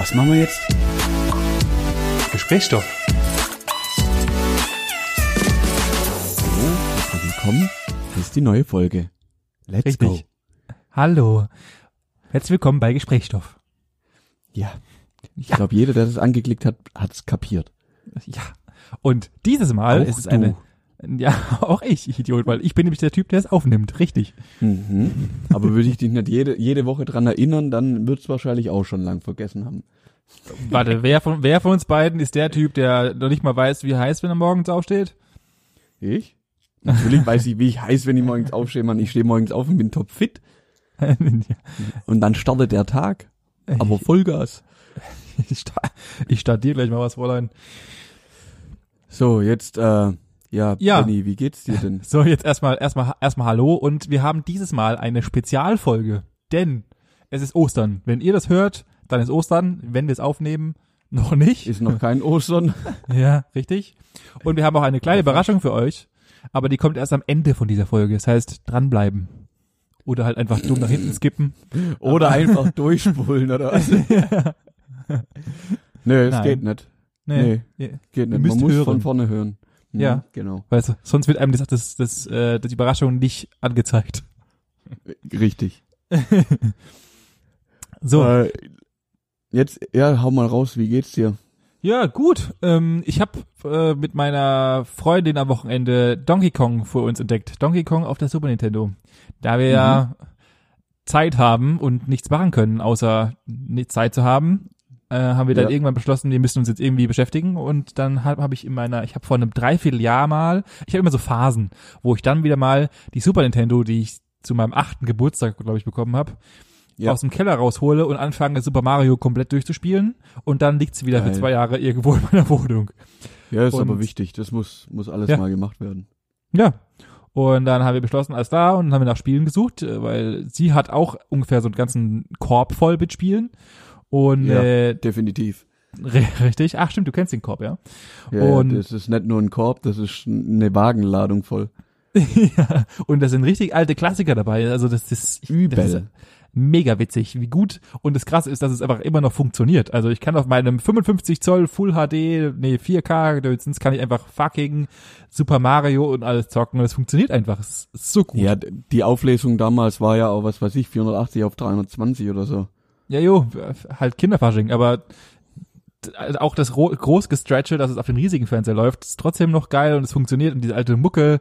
Was machen wir jetzt? Gesprächsstoff. Hallo, herzlich willkommen. Das ist die neue Folge. Let's Richtig. go. Hallo. Herzlich willkommen bei Gesprächsstoff. Ja. Ich glaube, jeder, der das angeklickt hat, hat es kapiert. Ja. Und dieses Mal Auch ist es du. eine, ja, auch ich, ich Idiot, weil ich bin nämlich der Typ, der es aufnimmt. Richtig. Mhm. Aber würde ich dich nicht jede, jede Woche dran erinnern, dann wird's wahrscheinlich auch schon lang vergessen haben. Warte, wer von, wer von uns beiden ist der Typ, der noch nicht mal weiß, wie heißt, wenn er morgens aufsteht? Ich? Natürlich weiß ich, wie ich heiß, wenn ich morgens aufstehe, Mann. Ich stehe morgens auf und bin topfit. Und dann startet der Tag. Aber Vollgas. ich, sta ich starte dir gleich mal was, Fräulein. So, jetzt, äh, ja, Ja. Benny, wie geht's dir denn? So, jetzt erstmal, erstmal, erstmal Hallo und wir haben dieses Mal eine Spezialfolge, denn es ist Ostern. Wenn ihr das hört, dann ist Ostern. Wenn wir es aufnehmen, noch nicht. Ist noch kein Ostern. Ja, richtig. Und wir haben auch eine kleine Überraschung für euch, aber die kommt erst am Ende von dieser Folge. Das heißt, dranbleiben. Oder halt einfach dumm nach hinten skippen. Oder einfach durchspulen, oder was? nee, es Nein. geht nicht. Nee. Geht Ihr nicht. Man muss hören. von vorne hören. Mhm, Ja. Genau. Weißt du, sonst wird einem das, das, das, äh, die Überraschung nicht angezeigt. Richtig. So. Äh, jetzt, ja, hau mal raus, wie geht's dir? Ja, gut. Ähm, ich habe äh, mit meiner Freundin am Wochenende Donkey Kong für uns entdeckt. Donkey Kong auf der Super Nintendo. Da wir ja Zeit haben und nichts machen können, außer nicht Zeit zu haben, äh, haben wir dann Ja. irgendwann beschlossen, wir müssen uns jetzt irgendwie beschäftigen. Und dann habe hab ich in meiner, ich habe vor einem Dreivierteljahr mal, ich habe immer so Phasen, wo ich dann wieder mal die Super Nintendo, die ich zu meinem achten Geburtstag, glaube ich, bekommen habe, Ja. aus dem Keller raushole und anfange Super Mario komplett durchzuspielen und dann liegt sie wieder Geil. für zwei Jahre irgendwo in meiner Wohnung. Ja, ist Und- aber wichtig. Das muss, muss alles Ja. mal gemacht werden. Ja. Und dann haben wir beschlossen, alles da und haben wir nach Spielen gesucht, äh, weil sie hat auch ungefähr so einen ganzen Korb voll mit Spielen. Und Ja. äh, Definitiv. ri- richtig, ach stimmt, du kennst den Korb, ja. Ja, Und- das ist nicht nur ein Korb, das ist eine Wagenladung voll. ja. Und da sind richtig alte Klassiker dabei. Also das ist Übel. Das ist mega witzig, wie gut. Und das Krasse ist, dass es einfach immer noch funktioniert. Also ich kann auf meinem 55 Zoll Full HD, nee 4K, Dötzens, kann ich einfach fucking Super Mario und alles zocken. Und es funktioniert einfach. Es ist so gut. Ja, die Auflösung damals war ja auch, was weiß ich, 480 auf 320 oder so. Ja, jo, halt Kinderfasching, aber also auch das ro- Großgestretche, dass es auf den riesigen Fernseher läuft, ist trotzdem noch geil und es funktioniert und diese alte Mucke,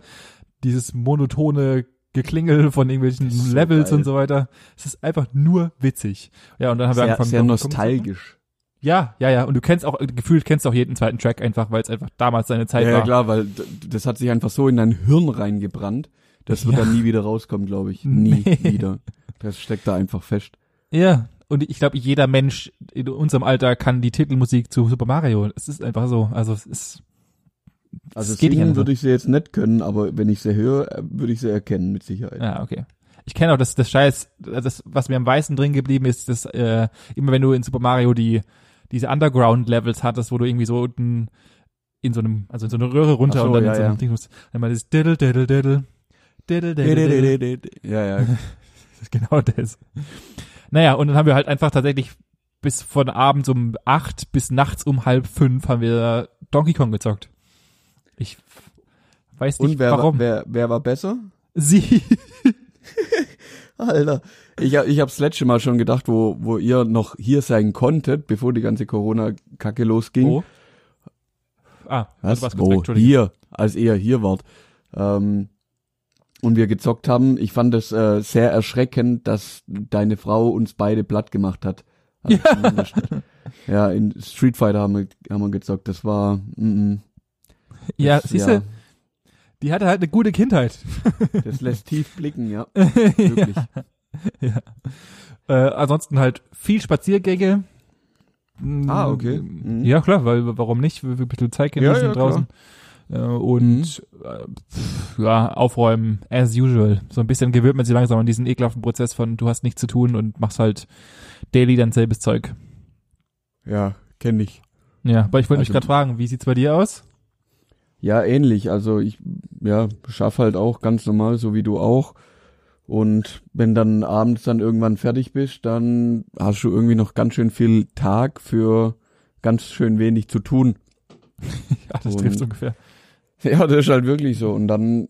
dieses monotone Geklingel von irgendwelchen so Levels geil. und so weiter. Es ist einfach nur witzig. Ja, und dann haben wir Sehr, angefangen. sehr nostalgisch. Ja, ja, ja. Und du kennst auch, gefühlt kennst du auch jeden zweiten Track einfach, weil es einfach damals seine Zeit Ja, ja, war. klar, weil das hat sich einfach so in dein Hirn reingebrannt. Das wird Ja. dann nie wieder rauskommen, glaube ich. Nie Nee. wieder. Das steckt da einfach fest. Ja. Und ich glaube, jeder Mensch in unserem Alter kann die Titelmusik zu Super Mario. Es ist einfach so. Also es ist. Also es geht nicht singen anders. würde ich sie jetzt nicht können, aber wenn ich sie höre, würde ich sie erkennen, mit Sicherheit. Ja, okay. Ich kenne auch das, das Scheiß, das, was mir am meisten drin geblieben ist, das, äh, immer wenn du in Super Mario die, diese Underground-Levels hattest, wo du irgendwie so unten in so einem, also in so eine Röhre runter so, und dann ja, in so einem ja. Ding musst, dann mal das diddle, diddle, diddle, diddle, diddle, diddle, Ja, ja. Das ist genau das. Naja, und dann haben wir halt einfach tatsächlich bis von abends um acht bis nachts um halb fünf haben wir Donkey Kong gezockt. Ich weiß nicht Und wer, warum. war, wer, wer war besser? Sie. Alter, ich, ich hab's letzte Mal schon gedacht, wo, wo ihr noch hier sein konntet, bevor die ganze Corona-Kacke losging. Wo? Ah, Was? du warst kurz Wo? Hier, als ihr hier wart. Ähm, und wir gezockt haben. Ich fand es äh, sehr erschreckend, dass deine Frau uns beide platt gemacht hat. Also Ja. ja, in Street Fighter haben wir, haben wir gezockt. Das war, mm, mm, Ja, das, siehst du, die hatte halt eine gute Kindheit. das lässt tief blicken, ja. Wirklich. ja. Äh, ansonsten halt viel Spaziergänge. Mm, Ah, okay. Mhm. Ja, klar, weil warum nicht? Wir wir ein bisschen Zeit Ja, genießen ja, draußen. Äh, und äh, pff, ja, aufräumen, as usual. So ein bisschen gewöhnt man sich langsam an diesen ekelhaften Prozess von du hast nichts zu tun und machst halt daily dein selbes Zeug. Ja, kenne ich. Ja, aber ich wollte mich Also- gerade fragen, wie sieht's bei dir aus? Ja, ähnlich. Also ich ja, schaff halt auch ganz normal, so wie du auch. Und wenn dann abends dann irgendwann fertig bist, dann hast du irgendwie noch ganz schön viel Tag für ganz schön wenig zu tun. ja, das trifft ungefähr. Ja, das ist halt wirklich so. Und dann,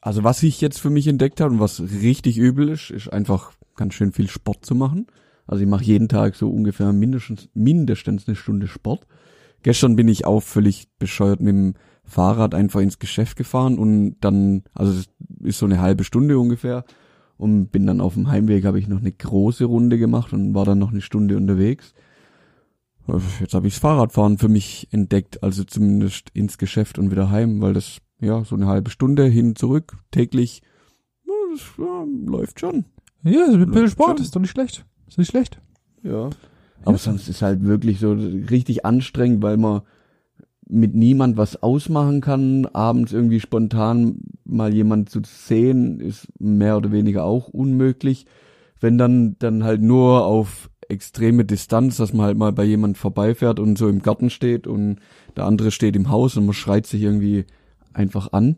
also was ich jetzt für mich entdeckt habe und was richtig übel ist, ist einfach ganz schön viel Sport zu machen. Also ich mache jeden Tag so ungefähr mindestens, mindestens eine Stunde Sport. Gestern bin ich auch völlig bescheuert mit dem Fahrrad einfach ins Geschäft gefahren und dann, also das ist so eine halbe Stunde ungefähr und bin dann auf dem Heimweg habe ich noch eine große Runde gemacht und war dann noch eine Stunde unterwegs. Jetzt habe ich das Fahrradfahren für mich entdeckt, also zumindest ins Geschäft und wieder heim, weil das ja so eine halbe Stunde hin zurück täglich ja, das, ja, läuft schon. Ja, so ein bisschen Sport ist doch nicht schlecht. Ist nicht schlecht. Ja. Aber ja. sonst ist halt wirklich so richtig anstrengend, weil man mit niemand was ausmachen kann. Abends irgendwie spontan mal jemand zu sehen, ist mehr oder weniger auch unmöglich. Wenn dann, dann halt nur auf extreme Distanz, dass man halt mal bei jemand vorbeifährt und so im Garten steht und der andere steht im Haus und man schreit sich irgendwie einfach an.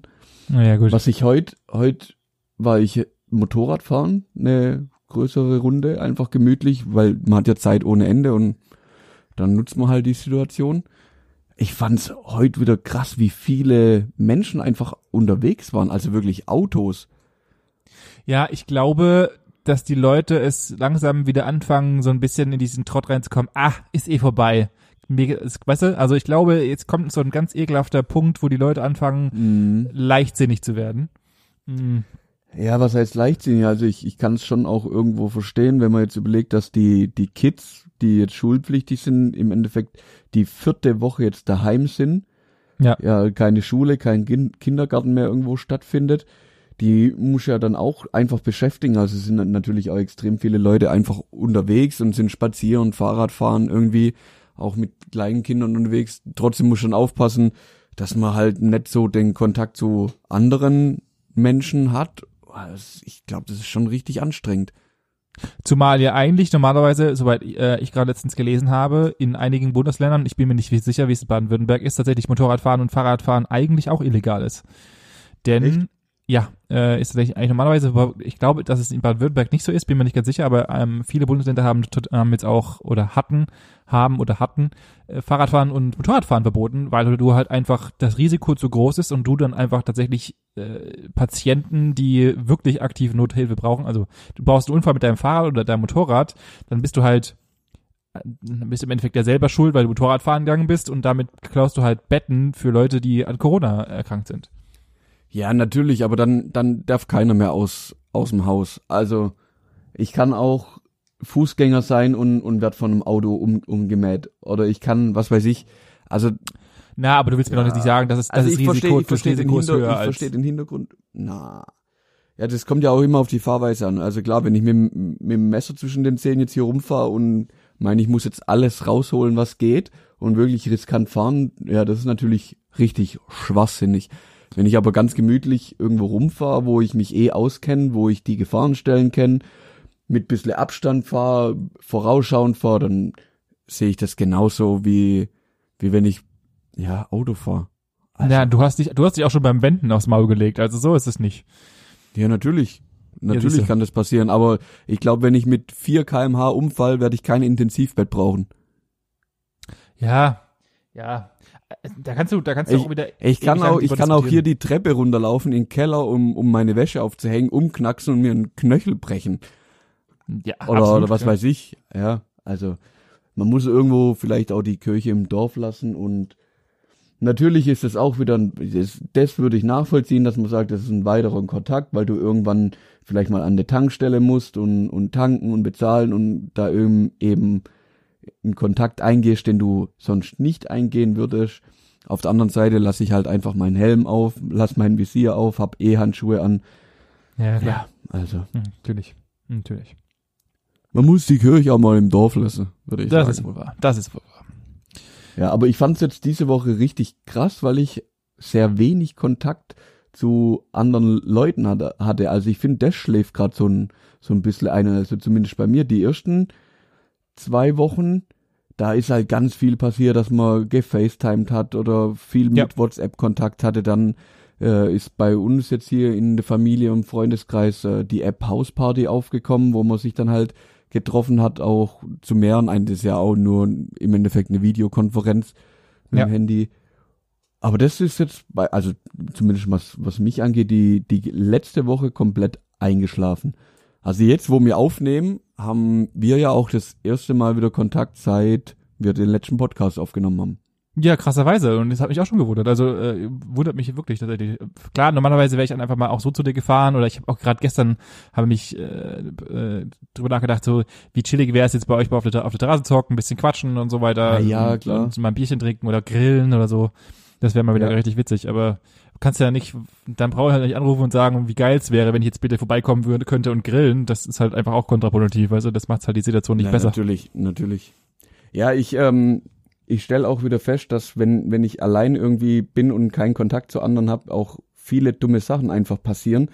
Naja, gut. Was ich heute, heute war ich Motorrad fahren, eine größere Runde, einfach gemütlich, weil man hat ja Zeit ohne Ende und dann nutzt man halt die Situation. Ich fand's heute wieder krass, wie viele Menschen einfach unterwegs waren, also wirklich Autos. Ja, ich glaube, dass die Leute es langsam wieder anfangen, so ein bisschen in diesen Trott reinzukommen. Ah, ist eh vorbei. weißt du, also ich glaube, jetzt kommt so ein ganz ekelhafter Punkt, wo die Leute anfangen, mm. leichtsinnig zu werden. Mm. Ja, was heißt leichtsinnig? Also ich, ich kann es schon auch irgendwo verstehen, wenn man jetzt überlegt, dass die, die Kids, die jetzt schulpflichtig sind, im Endeffekt die vierte Woche jetzt daheim sind. Ja. Ja, keine Schule, kein Kindergarten mehr irgendwo stattfindet. Die muss ja dann auch einfach beschäftigen. Also es sind natürlich auch extrem viele Leute einfach unterwegs und sind spazieren, Fahrradfahren irgendwie, auch mit kleinen Kindern unterwegs. Trotzdem muss schon aufpassen, dass man halt nicht so den Kontakt zu anderen Menschen hat ich glaube, das ist schon richtig anstrengend. Zumal ja eigentlich normalerweise, soweit äh, ich gerade letztens gelesen habe, in einigen Bundesländern, ich bin mir nicht sicher, wie es in Baden-Württemberg ist, tatsächlich Motorradfahren und Fahrradfahren eigentlich auch illegal ist. Denn Echt? Ja, äh, ist tatsächlich eigentlich normalerweise, ich glaube, dass es in Baden-Württemberg nicht so ist, bin mir nicht ganz sicher, aber ähm, viele Bundesländer haben, haben jetzt auch oder hatten haben oder hatten äh, Fahrradfahren und Motorradfahren verboten, weil du halt einfach das Risiko zu groß ist und du dann einfach tatsächlich äh, Patienten, die wirklich aktive Nothilfe brauchen, also du brauchst einen Unfall mit deinem Fahrrad oder deinem Motorrad, dann bist du halt äh, dann bist du im Endeffekt ja selber schuld, weil du Motorradfahren gegangen bist und damit klaust du halt Betten für Leute, die an Corona erkrankt sind. Ja, natürlich, aber dann, dann darf keiner mehr aus, aus dem Haus. Also, ich kann auch Fußgänger sein und, und werd von einem Auto um, umgemäht. Oder ich kann, was weiß ich, also. Na, aber du willst mir doch nicht sagen, dass es, also es ich Risiko, verstehe, ich verstehe den Hinter, höher ich verstehe den Hintergrund. Na. Ja, das kommt ja auch immer auf die Fahrweise an. Also klar, wenn ich mit, mit dem Messer zwischen den Zähnen jetzt hier rumfahre und meine, ich muss jetzt alles rausholen, was geht und wirklich riskant fahren, ja, das ist natürlich richtig schwachsinnig. Wenn ich aber ganz gemütlich irgendwo rumfahre, wo ich mich eh auskenne, wo ich die Gefahrenstellen kenne, mit bisschen Abstand fahre, vorausschauend fahre, dann sehe ich das genauso wie, wie wenn ich, ja, Auto fahre. Also, ja, du hast dich, du hast dich auch schon beim Wenden aufs Maul gelegt, also so ist es nicht. Ja, natürlich. Natürlich ja, kann das passieren, aber ich glaube, wenn ich mit 4 kmh umfall, werde ich kein Intensivbett brauchen. Ja, ja. Da kannst du, da kannst du ich, auch wieder. Ich kann auch, ich kann auch hier die Treppe runterlaufen in den Keller, um, um meine Wäsche aufzuhängen, umknacksen und mir einen Knöchel brechen. Ja, oder, absolut, oder was ja. weiß ich. Ja, also man muss irgendwo vielleicht auch die Kirche im Dorf lassen und natürlich ist es auch wieder, das, das würde ich nachvollziehen, dass man sagt, das ist ein weiterer Kontakt, weil du irgendwann vielleicht mal an der Tankstelle musst und, und tanken und bezahlen und da eben, eben einen Kontakt eingehst, den du sonst nicht eingehen würdest. Auf der anderen Seite lasse ich halt einfach meinen Helm auf, lass mein Visier auf, hab eh Handschuhe an. Ja, klar. Ja, also. Hm, natürlich, natürlich. Man muss die Kirche auch mal im Dorf lassen, würde ich das sagen. Das ist wohl wahr. Das ist wohl wahr. Ja, aber ich fand es jetzt diese Woche richtig krass, weil ich sehr wenig Kontakt zu anderen Leuten hatte. Also ich finde, das schläft gerade so ein, so ein bisschen ein. Also zumindest bei mir die ersten zwei Wochen, da ist halt ganz viel passiert, dass man gefacetimed hat oder viel mit ja. WhatsApp-Kontakt hatte. Dann äh, ist bei uns jetzt hier in der Familie und Freundeskreis äh, die App Hausparty aufgekommen, wo man sich dann halt getroffen hat, auch zu mehreren. Ein ist ja auch nur im Endeffekt eine Videokonferenz mit Ja. dem Handy. Aber das ist jetzt bei, also zumindest was, was mich angeht, die, die letzte Woche komplett eingeschlafen. Also jetzt, wo wir aufnehmen, haben wir ja auch das erste Mal wieder Kontakt, seit wir den letzten Podcast aufgenommen haben. Ja, krasserweise. Und das hat mich auch schon gewundert. Also äh, wundert mich wirklich tatsächlich. Klar, normalerweise wäre ich dann einfach mal auch so zu dir gefahren oder ich habe auch gerade gestern habe mich äh, äh, drüber nachgedacht, so wie chillig wäre es jetzt bei euch mal auf der, auf der Terrasse zu hocken, ein bisschen quatschen und so weiter. Ah, ja, und, klar. Und mal ein Bierchen trinken oder grillen oder so. Das wäre mal wieder Ja. richtig witzig. Aber kannst ja nicht, dann brauche ich halt nicht anrufen und sagen, wie geil es wäre, wenn ich jetzt bitte vorbeikommen würde, könnte und grillen. Das ist halt einfach auch kontraproduktiv. Also das macht halt die Situation nicht Ja, besser. Natürlich, natürlich. Ja, ich, ähm, ich stelle auch wieder fest, dass wenn, wenn ich allein irgendwie bin und keinen Kontakt zu anderen habe, auch viele dumme Sachen einfach passieren.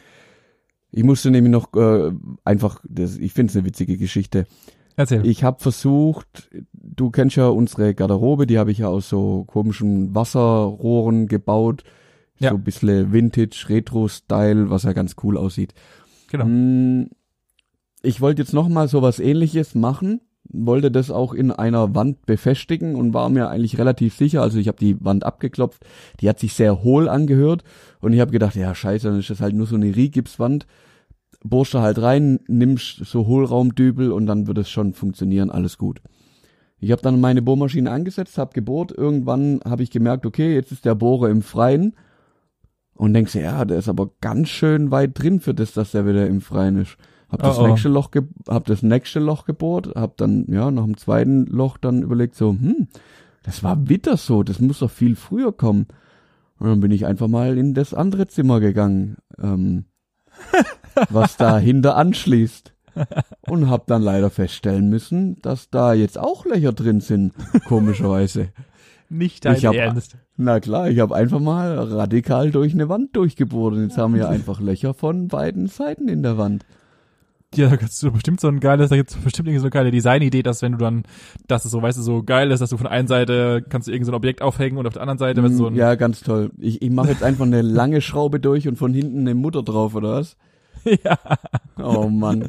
Ich musste nämlich noch äh, einfach, das, ich finde es eine witzige Geschichte. Erzähl. Ich habe versucht, du kennst ja unsere Garderobe, die habe ich ja aus so komischen Wasserrohren gebaut. Ja. So ein bisschen Vintage, Retro-Style, was ja ganz cool aussieht. genau. Mm, Ich wollte jetzt noch mal so was ähnliches machen, wollte das auch in einer Wand befestigen und war mir eigentlich relativ sicher, also ich habe die Wand abgeklopft, die hat sich sehr hohl angehört und ich habe gedacht, ja scheiße, dann ist das halt nur so eine Rigipswand, bohrst halt rein, nimmst so Hohlraumdübel und dann wird es schon funktionieren, alles gut. Ich habe dann meine Bohrmaschine angesetzt, habe gebohrt, irgendwann habe ich gemerkt, okay, jetzt ist der Bohrer im Freien und denkst, dir, ja, der ist aber ganz schön weit drin für das, dass der wieder im Freien ist. Hab das Oh, oh. nächste Loch, ge hab das nächste Loch gebohrt, hab dann ja nach dem zweiten Loch dann überlegt so, hm, das war wieder so, das muss doch viel früher kommen. Und dann bin ich einfach mal in das andere Zimmer gegangen, ähm, was dahinter anschließt. Und hab dann leider feststellen müssen, dass da jetzt auch Löcher drin sind, komischerweise. Nicht dein Ich hab- Ernst. Na klar, ich habe einfach mal radikal durch eine Wand durchgebohrt und jetzt haben wir einfach Löcher von beiden Seiten in der Wand. Ja, da kannst du bestimmt so ein geiles, da gibt's bestimmt irgendwie so eine geile Designidee, dass wenn du dann, dass es so, weißt du, so geil ist, dass du von der einen Seite kannst du irgend so ein Objekt aufhängen und auf der anderen Seite, wenn so ein, Mm, ja, ganz toll. Ich, ich mache jetzt einfach eine lange Schraube durch und von hinten eine Mutter drauf, oder was? ja. Oh Mann.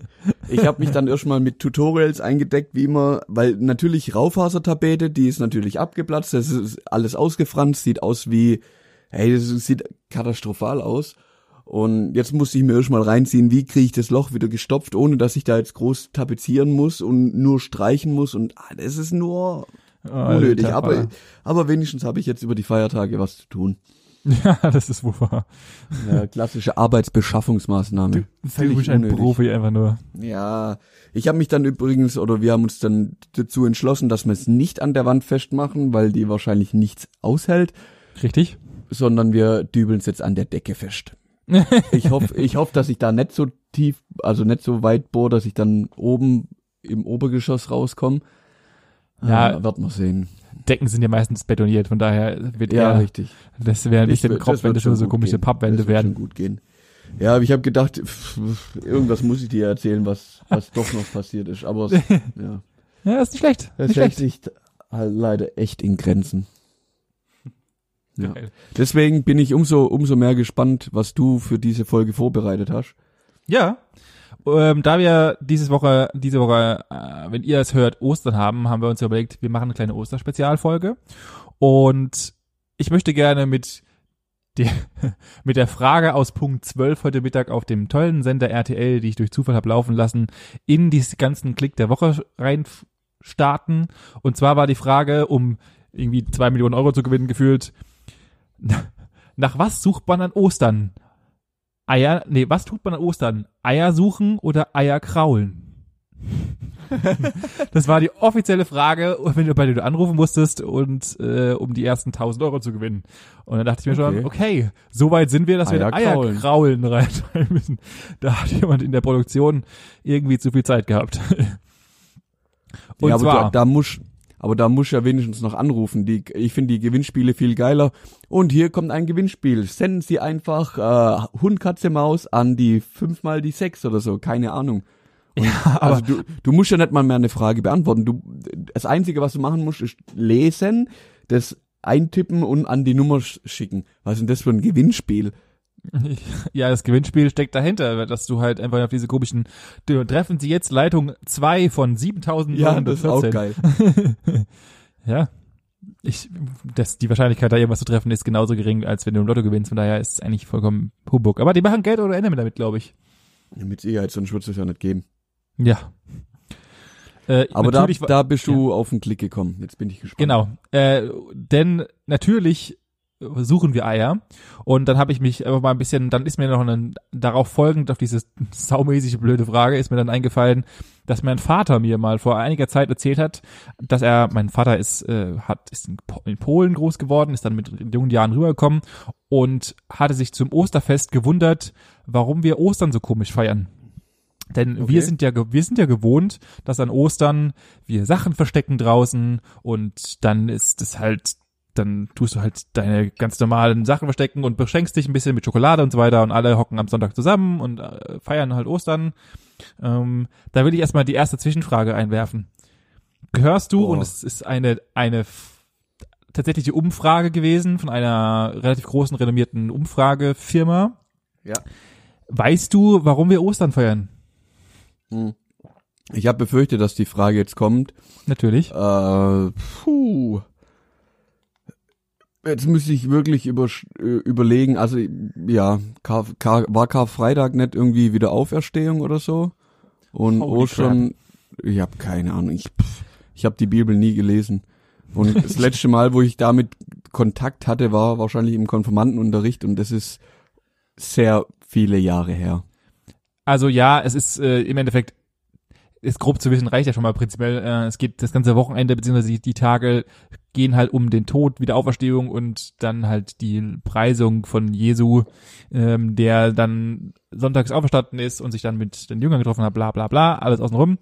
Ich habe mich dann erstmal mit Tutorials eingedeckt, wie man, weil natürlich Raufasertapete, die ist natürlich abgeplatzt, das ist alles ausgefranst, sieht aus wie, hey, das sieht katastrophal aus. Und jetzt musste ich mir erstmal reinziehen, wie kriege ich das Loch wieder gestopft, ohne dass ich da jetzt groß tapezieren muss und nur streichen muss und ah, das ist nur unnötig. Alter, Aber, aber wenigstens habe ich jetzt über die Feiertage was zu tun. Ja, das ist wohl wahr. Ja, klassische Arbeitsbeschaffungsmaßnahme. Du bist ein Profi einfach nur. Ja, ich habe mich dann übrigens, oder wir haben uns dann dazu entschlossen, dass wir es nicht an der Wand festmachen, weil die wahrscheinlich nichts aushält, Richtig? sondern wir dübeln es jetzt an der Decke fest. Ich hoffe, ich hoffe, dass ich da nicht so tief, also nicht so weit bohre, dass ich dann oben im Obergeschoss rauskomme. Ja. Ah, wird man sehen. Decken sind ja meistens betoniert, von daher wird Ja, eher, richtig. das wäre bisschen wür- Kopf, wenn das schon so komische gehen. Pappwände das werden. schon gut gehen. Ja, aber ich habe gedacht, pff, irgendwas muss ich dir erzählen, was, was doch noch passiert ist. Aber es, ja. Ja, ist nicht schlecht. Das nicht hält schlecht. sich halt leider echt in Grenzen. Ja. Geil. Deswegen bin ich umso, umso mehr gespannt, was du für diese Folge vorbereitet hast. Ja. Ähm, da wir dieses Woche, diese Woche, äh, wenn ihr es hört, Ostern haben, haben wir uns überlegt, wir machen eine kleine Osterspezialfolge. Und ich möchte gerne mit der, mit der Frage aus Punkt 12 heute Mittag auf dem tollen Sender RTL, die ich durch Zufall habe laufen lassen, in diesen ganzen Klick der Woche rein starten. Und zwar war die Frage, um irgendwie zwei Millionen Euro zu gewinnen, gefühlt, nach was sucht man an Ostern? Eier, nee, was tut man an Ostern? Eier suchen oder Eier kraulen? das war die offizielle Frage, wenn du bei der du anrufen musstest und äh, um die ersten 1000 Euro zu gewinnen. Und dann dachte ich mir schon, Okay. okay, so weit sind wir, dass wir Eier Eier kraulen. kraulen reintreiben müssen. Da hat jemand in der Produktion irgendwie zu viel Zeit gehabt. Und ja, aber zwar, da, da muss, aber da muss ja wenigstens noch anrufen. Die, ich finde die Gewinnspiele viel geiler. Und hier kommt ein Gewinnspiel. Senden Sie einfach äh, Hund, Katze, Maus an die fünf mal die sechs oder so. Keine Ahnung. Und, aber- also du, du musst ja nicht mal mehr eine Frage beantworten. Du, das Einzige, was du machen musst, ist lesen, das eintippen und an die Nummer sch- schicken. Was ist denn das für ein Gewinnspiel? Ja, das Gewinnspiel steckt dahinter, dass du halt einfach auf diese komischen, treffen sie jetzt Leitung 2 von 7914. geil. Ja. Ich, das, die Wahrscheinlichkeit, da irgendwas zu treffen, ist genauso gering, als wenn du im Lotto gewinnst. Von daher ist es eigentlich vollkommen Humbug. Aber die machen Geld oder Ende damit, glaube ich. Ja, mit Sicherheit, sonst würde es ja nicht geben. Ja. Äh, Aber da, da bist du auf den Klick gekommen. Jetzt bin ich gespannt. Genau. Äh, denn natürlich suchen wir Eier. Und dann habe ich mich einfach mal ein bisschen, dann ist mir noch ein, darauf folgend auf diese saumäßige blöde Frage, ist mir dann eingefallen, dass mein Vater mir mal vor einiger Zeit erzählt hat, dass er, mein Vater ist, äh, hat, ist in, Po- in Polen groß geworden, ist dann mit jungen Jahren rübergekommen und hatte sich zum Osterfest gewundert, warum wir Ostern so komisch feiern. Denn Okay. wir sind ja, wir sind ja gewohnt, dass an Ostern wir Sachen verstecken draußen und dann ist es halt, dann tust du halt deine ganz normalen Sachen verstecken und beschenkst dich ein bisschen mit Schokolade und so weiter und alle hocken am Sonntag zusammen und äh, feiern halt Ostern. Ähm, da will ich erstmal die erste Zwischenfrage einwerfen. Gehörst du, Boah. und es ist eine, eine tatsächliche Umfrage gewesen von einer relativ großen, renommierten Umfragefirma. Ja. Weißt du, warum wir Ostern feiern? Hm. Ich habe befürchtet, dass die Frage jetzt kommt. Natürlich. Äh, puh. Jetzt müsste ich wirklich über, äh, überlegen, also ja, Kar, Kar, war Karfreitag nicht irgendwie wieder Auferstehung oder so? Und Holy Ostern, ich habe keine Ahnung, ich, pff, ich habe die Bibel nie gelesen. Und das letzte Mal, wo ich damit Kontakt hatte, war wahrscheinlich im Konfirmandenunterricht und das ist sehr viele Jahre her. Also ja, es ist äh, im Endeffekt, ist grob zu wissen, reicht ja schon mal prinzipiell. Äh, es geht das ganze Wochenende, beziehungsweise die, Tage gehen halt um den Tod, Wiederauferstehung und dann halt die Preisung von Jesu, ähm, der dann sonntags auferstanden ist und sich dann mit den Jüngern getroffen hat, bla bla bla, alles außenrum.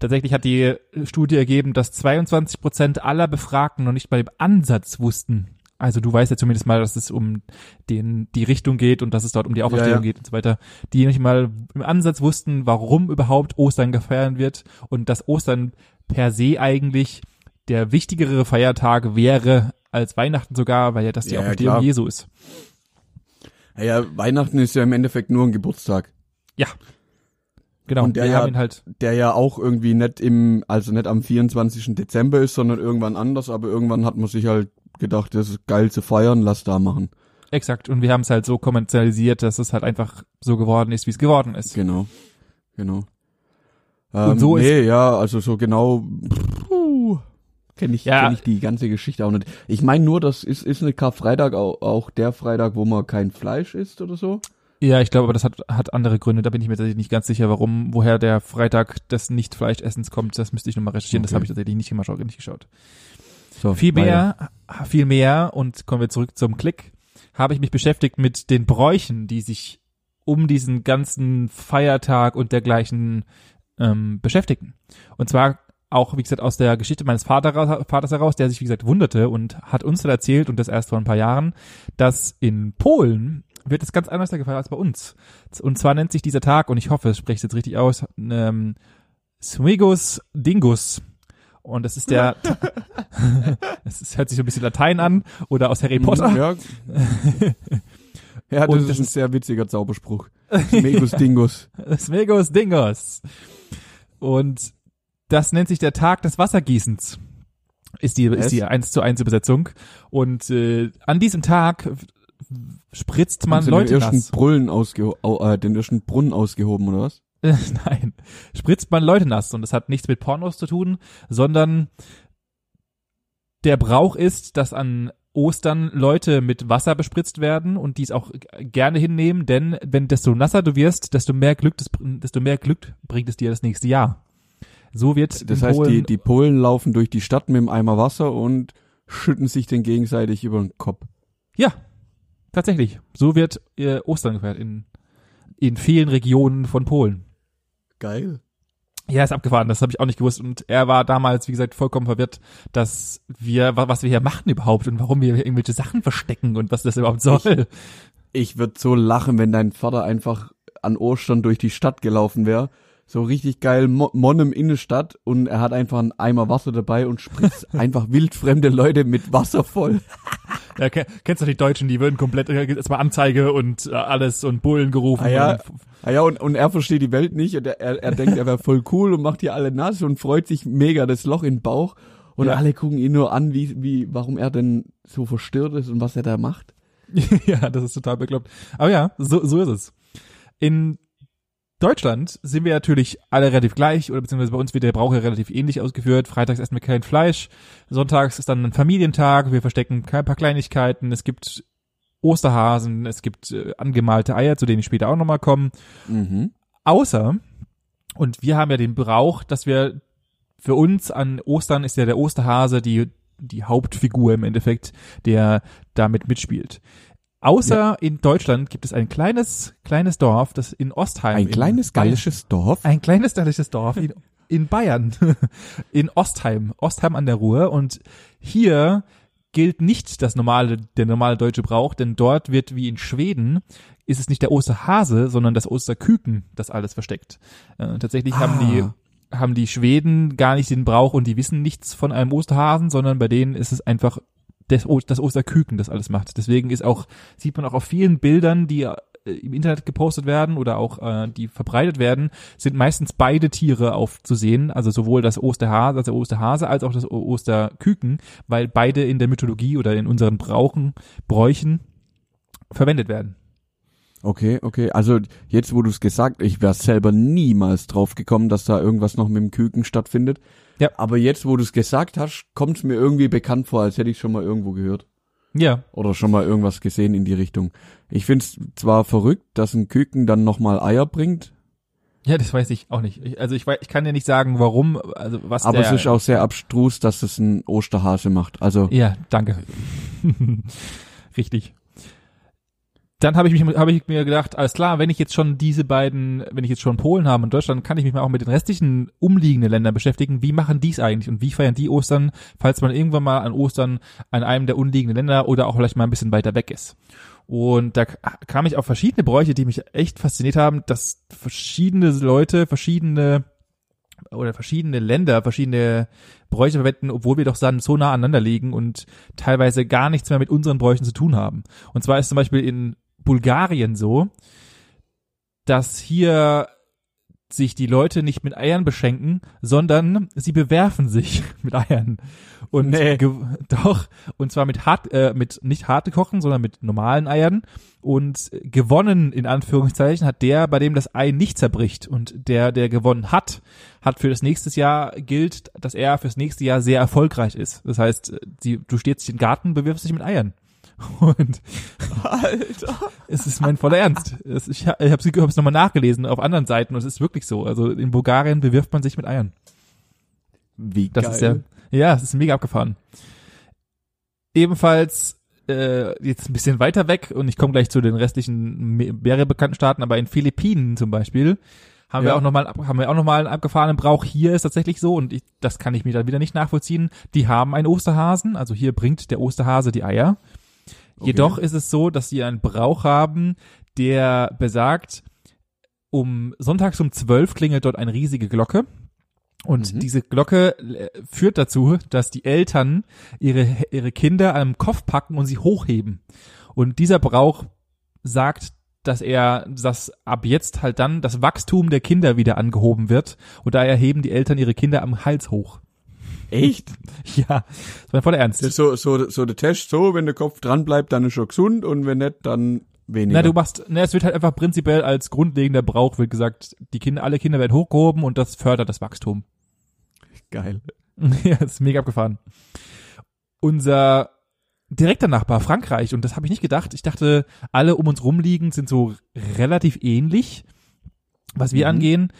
Tatsächlich hat die Studie ergeben, dass 22 Prozent aller Befragten noch nicht mal im Ansatz wussten. Also du weißt ja zumindest mal, dass es um den, die Richtung geht und dass es dort um die Auferstehung Ja, ja. geht und so weiter, die nicht mal im Ansatz wussten, warum überhaupt Ostern gefeiert wird und dass Ostern per se eigentlich der wichtigere Feiertag wäre als Weihnachten sogar, weil ja das die Ja, ja, Auferstehung klar. Jesu ist. Ja, Weihnachten ist ja im Endeffekt nur ein Geburtstag. Genau, Und der ja- halt, der ja auch irgendwie nicht im, also nicht am 24. Dezember ist, sondern irgendwann anders, aber irgendwann hat man sich halt gedacht, das ist geil zu feiern, lass da machen. exakt, und wir haben es halt so kommerzialisiert, dass es halt einfach so geworden ist, wie es geworden ist. Genau. Genau. Und Ähm, so ist- nee, ja, also so genau, puh, kenne ich, Ja. kenn ich die ganze Geschichte auch nicht. Ich meine nur, das ist, ist eine Karfreitag auch, auch der Freitag, wo man kein Fleisch isst oder so? Ja, ich glaube, aber das hat, hat andere Gründe. Da bin ich mir tatsächlich nicht ganz sicher, warum, woher der Freitag des Nicht-Fleischessens kommt. Das müsste ich nochmal recherchieren. Das Okay. habe ich tatsächlich nicht, geschaut, nicht geschaut. So, Viel weiter. mehr, viel mehr, und kommen wir zurück zum Klick, habe ich mich beschäftigt mit den Bräuchen, die sich um diesen ganzen Feiertag und dergleichen ähm, beschäftigen. Und zwar auch, wie gesagt, aus der Geschichte meines Vater, Vaters heraus, der sich, wie gesagt, wunderte und hat uns dann erzählt, und das erst vor ein paar Jahren, dass in Polen wird es ganz anders gefeiert als bei uns. Und zwar nennt sich dieser Tag, und ich hoffe, es spricht jetzt richtig aus, ähm, Swigus Dingus. Und das ist der, es hört sich so ein bisschen Latein an oder aus Harry Potter. Ja, ja das Und ist ein sehr witziger Zauberspruch. Megus Dingus. Swigus Dingus. Und das nennt sich der Tag des Wassergießens. Ist die, Was? ist die 1 zu 1 Übersetzung. Und äh, an diesem Tag spritzt man Haben Leute nass. Brüllen ausgeho au- äh, den ersten Brunnen ausgehoben, oder was? Nein, spritzt man Leute nass und das hat nichts mit Pornos zu tun, sondern der Brauch ist, dass an Ostern Leute mit Wasser bespritzt werden und dies auch gerne hinnehmen, denn wenn desto nasser du wirst, desto mehr Glück, das, desto mehr Glück bringt es dir das nächste Jahr. So wird Das heißt, Polen, die, die Polen laufen durch die Stadt mit dem Eimer Wasser und schütten sich den gegenseitig über den Kopf. ja, tatsächlich, so wird äh, Ostern gefeiert in in vielen Regionen von Polen. Geil. Ja, ist abgefahren, das habe ich auch nicht gewusst. Und er war damals, wie gesagt, vollkommen verwirrt, dass wir, wa- was wir hier machen überhaupt und warum wir hier irgendwelche Sachen verstecken und was das überhaupt soll. Ich würde so lachen, wenn dein Vater einfach an Ostern durch die Stadt gelaufen wäre, so richtig geil Mo Monnem Innenstadt und er hat einfach einen Eimer Wasser dabei und spritzt einfach wildfremde Leute mit Wasser voll. Ja, ke- kennst du die Deutschen, die würden komplett äh, erstmal Anzeige und äh, alles und Bullen gerufen. Ah ja, und, ah ja und, und er versteht die Welt nicht und er, er, er denkt, er wäre voll cool und macht hier alle nass und freut sich mega das Loch in den Bauch und Ja. alle gucken ihn nur an, wie, wie, warum er denn so verstört ist und was er da macht. ja, das ist total bekloppt. Aber ja, so, so ist es. In Deutschland sind wir natürlich alle relativ gleich oder beziehungsweise bei uns wird der Brauch ja relativ ähnlich ausgeführt. Freitags essen wir kein Fleisch, sonntags ist dann ein Familientag, wir verstecken ein paar Kleinigkeiten, es gibt Osterhasen, es gibt äh, angemalte Eier, zu denen ich später auch nochmal komme. Mhm. Außer, und wir haben ja den Brauch, dass wir für uns an Ostern ist ja der Osterhase die, die Hauptfigur im Endeffekt, der damit mitspielt. Außer in Deutschland gibt es ein kleines, kleines Dorf, das in Ostheim. Ein in kleines gallisches Dorf. ein kleines gallisches Dorf in, in Bayern, in Ostheim, Ostheim an der Ruhr. Und hier gilt nicht das normale, der normale deutsche Brauch, denn dort wird wie in Schweden ist es nicht der Osterhase, sondern das Osterküken, das alles versteckt. Äh, tatsächlich haben die Ah. haben die Schweden gar nicht den Brauch und die wissen nichts von einem Osterhasen, sondern bei denen ist es einfach das, das Osterküken, das alles macht. Deswegen ist auch, sieht man auch auf vielen Bildern, die äh, im Internet gepostet werden oder auch äh, die verbreitet werden, sind meistens beide Tiere aufzusehen, also sowohl das Osterhase, also Osterhase als auch das Osterküken, weil beide in der Mythologie oder in unseren Brauchen, Bräuchen verwendet werden. Okay, okay. Also jetzt, wo du es gesagt, ich wäre selber niemals drauf gekommen, dass da irgendwas noch mit dem Küken stattfindet. Ja. Aber jetzt, wo du es gesagt hast, kommt es mir irgendwie bekannt vor, als hätte ich schon mal irgendwo gehört. Ja, Oder schon mal irgendwas gesehen in die Richtung. Ich find's zwar verrückt, dass ein Küken dann nochmal Eier bringt, ja, das weiß ich auch nicht. Ich, also ich, weiß, ich kann dir nicht sagen, warum, also was aber der, es ist auch sehr abstrus, dass es ein Osterhase macht. Also Ja, danke. Richtig. Dann habe ich mich habe ich mir gedacht, alles klar, wenn ich jetzt schon diese beiden, wenn ich jetzt schon Polen habe und Deutschland, kann ich mich mal auch mit den restlichen umliegenden Ländern beschäftigen. Wie machen die es eigentlich und wie feiern die Ostern, falls man irgendwann mal an Ostern an einem der umliegenden Länder oder auch vielleicht mal ein bisschen weiter weg ist. Und da kam ich auf verschiedene Bräuche, die mich echt fasziniert haben, dass verschiedene Leute, verschiedene oder verschiedene Länder, verschiedene Bräuche verwenden, obwohl wir doch so nah aneinander liegen und teilweise gar nichts mehr mit unseren Bräuchen zu tun haben. Und zwar ist zum Beispiel in Bulgarien so, dass hier sich die Leute nicht mit Eiern beschenken, sondern sie bewerfen sich mit Eiern. Und Nee. doch, und zwar mit hart, äh, mit nicht harte Kochen, sondern mit normalen Eiern. Und gewonnen, in Anführungszeichen, hat der, bei dem das Ei nicht zerbricht. Und der, der gewonnen hat, hat für das nächste Jahr gilt, dass er fürs nächste Jahr sehr erfolgreich ist. Das heißt, sie, du stehst in den Garten, bewirfst dich mit Eiern. Und Alter. es ist mein voller Ernst. Es, ich ich habe es hab's nochmal nachgelesen auf anderen Seiten und es ist wirklich so. Also in Bulgarien bewirft man sich mit Eiern. Wie Das geil. ist ja, ja, es ist mega abgefahren. Ebenfalls äh, jetzt ein bisschen weiter weg und ich komme gleich zu den restlichen me- mehrere bekannten Staaten, aber in Philippinen zum Beispiel haben wir Ja. auch nochmal haben wir auch noch mal einen abgefahrenen Brauch. Hier ist tatsächlich so und ich, das kann ich mir dann wieder nicht nachvollziehen. Die haben einen Osterhasen, also hier bringt der Osterhase die Eier. Okay. Jedoch ist es so, dass sie einen Brauch haben, der besagt, um sonntags um zwölf klingelt dort eine riesige Glocke. Und Mhm. diese Glocke äh, führt dazu, dass die Eltern ihre, ihre Kinder einem Kopf packen und sie hochheben. Und dieser Brauch sagt, dass er, dass ab jetzt halt dann das Wachstum der Kinder wieder angehoben wird. Und daher heben die Eltern ihre Kinder am Hals hoch. Echt? Ja, das war voll ernst. Das ist so, so, so der Test, so, wenn der Kopf dran bleibt, dann ist er gesund und wenn nicht, dann weniger. Na, du machst, na, es wird halt einfach prinzipiell als grundlegender Brauch wird gesagt, die Kinder, alle Kinder werden hochgehoben und das fördert das Wachstum. Geil. ja, das ist mega abgefahren. Unser direkter Nachbar Frankreich, und das habe ich nicht gedacht, ich dachte, alle um uns rumliegend sind so relativ ähnlich, was wir Mhm. angehen.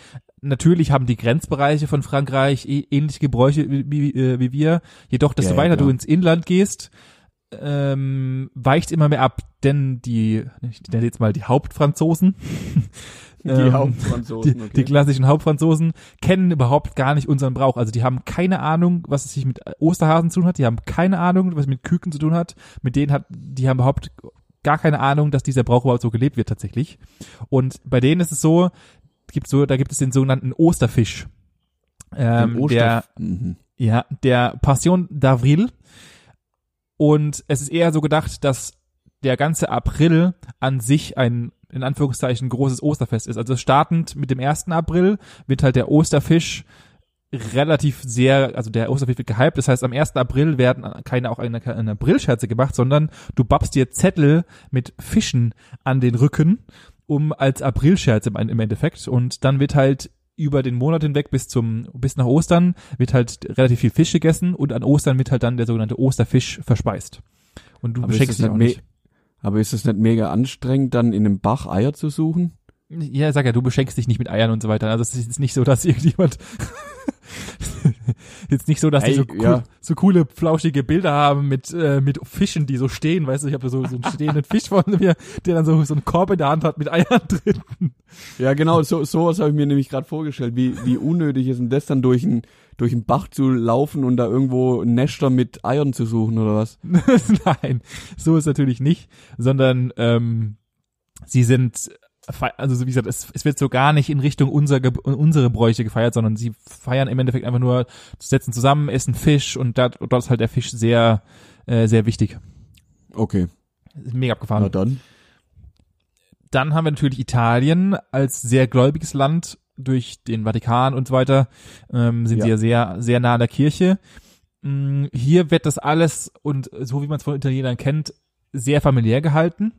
Natürlich haben die Grenzbereiche von Frankreich ähnliche Gebräuche wie, wie, äh, wie wir. Jedoch, desto Ja, ja, weiter du klar. ins Inland gehst, ähm, weicht immer mehr ab, denn die, ich nenne jetzt mal die Hauptfranzosen, Die ähm, Hauptfranzosen, die, okay. die klassischen Hauptfranzosen kennen überhaupt gar nicht unseren Brauch. Also die haben keine Ahnung, was es sich mit Osterhasen zu tun hat. Die haben keine Ahnung, was es mit Küken zu tun hat. Mit denen hat, die haben überhaupt gar keine Ahnung, dass dieser Brauch überhaupt so gelebt wird tatsächlich. Und bei denen ist es so, gibt so, da gibt es den sogenannten Osterfisch. Ähm, Den der, Osterf- mhm. ja, der Passion d'Avril. Und es ist eher so gedacht, dass der ganze April an sich ein, in Anführungszeichen, großes Osterfest ist. Also startend mit dem 1. April wird halt der Osterfisch relativ sehr, also der Osterfisch wird gehypt. Das heißt, am 1. April werden keine auch eine, eine Aprilscherze gemacht, sondern du babst dir Zettel mit Fischen an den Rücken, um als Aprilscherze im, im Endeffekt. Und dann wird halt über den Monat hinweg bis zum, bis nach Ostern wird halt relativ viel Fisch gegessen und an Ostern wird halt dann der sogenannte Osterfisch verspeist. Und du Aber beschenkst dich auch nicht. Aber ist es nicht mega anstrengend, dann in einem Bach Eier zu suchen? Ja, sag ja, du beschenkst dich nicht mit Eiern und so weiter. Also es ist nicht so, dass irgendjemand jetzt nicht so, dass die so, cool, ja. so coole flauschige Bilder haben mit äh, mit Fischen, die so stehen. Weißt du, ich habe so so einen stehenden Fisch vor mir, der dann so so einen Korb in der Hand hat mit Eiern drin. Ja, genau, so sowas habe ich mir nämlich gerade vorgestellt. Wie, wie unnötig ist denn das dann durch einen durch einen Bach zu laufen und da irgendwo Nester mit Eiern zu suchen oder was? Nein, so ist natürlich nicht, sondern ähm, sie sind also so wie gesagt, es, es wird so gar nicht in Richtung unser, unsere Bräuche gefeiert, sondern sie feiern im Endeffekt einfach nur, setzen zusammen, essen Fisch und da, und dort ist halt der Fisch sehr, äh, sehr wichtig. Okay, Mega abgefahren. na dann. Dann haben wir natürlich Italien als sehr gläubiges Land durch den Vatikan und so weiter. Ähm, sind Ja. sie ja sehr, sehr nah an der Kirche. Mm, Hier wird das alles und so wie man es von Italienern kennt, sehr familiär gehalten.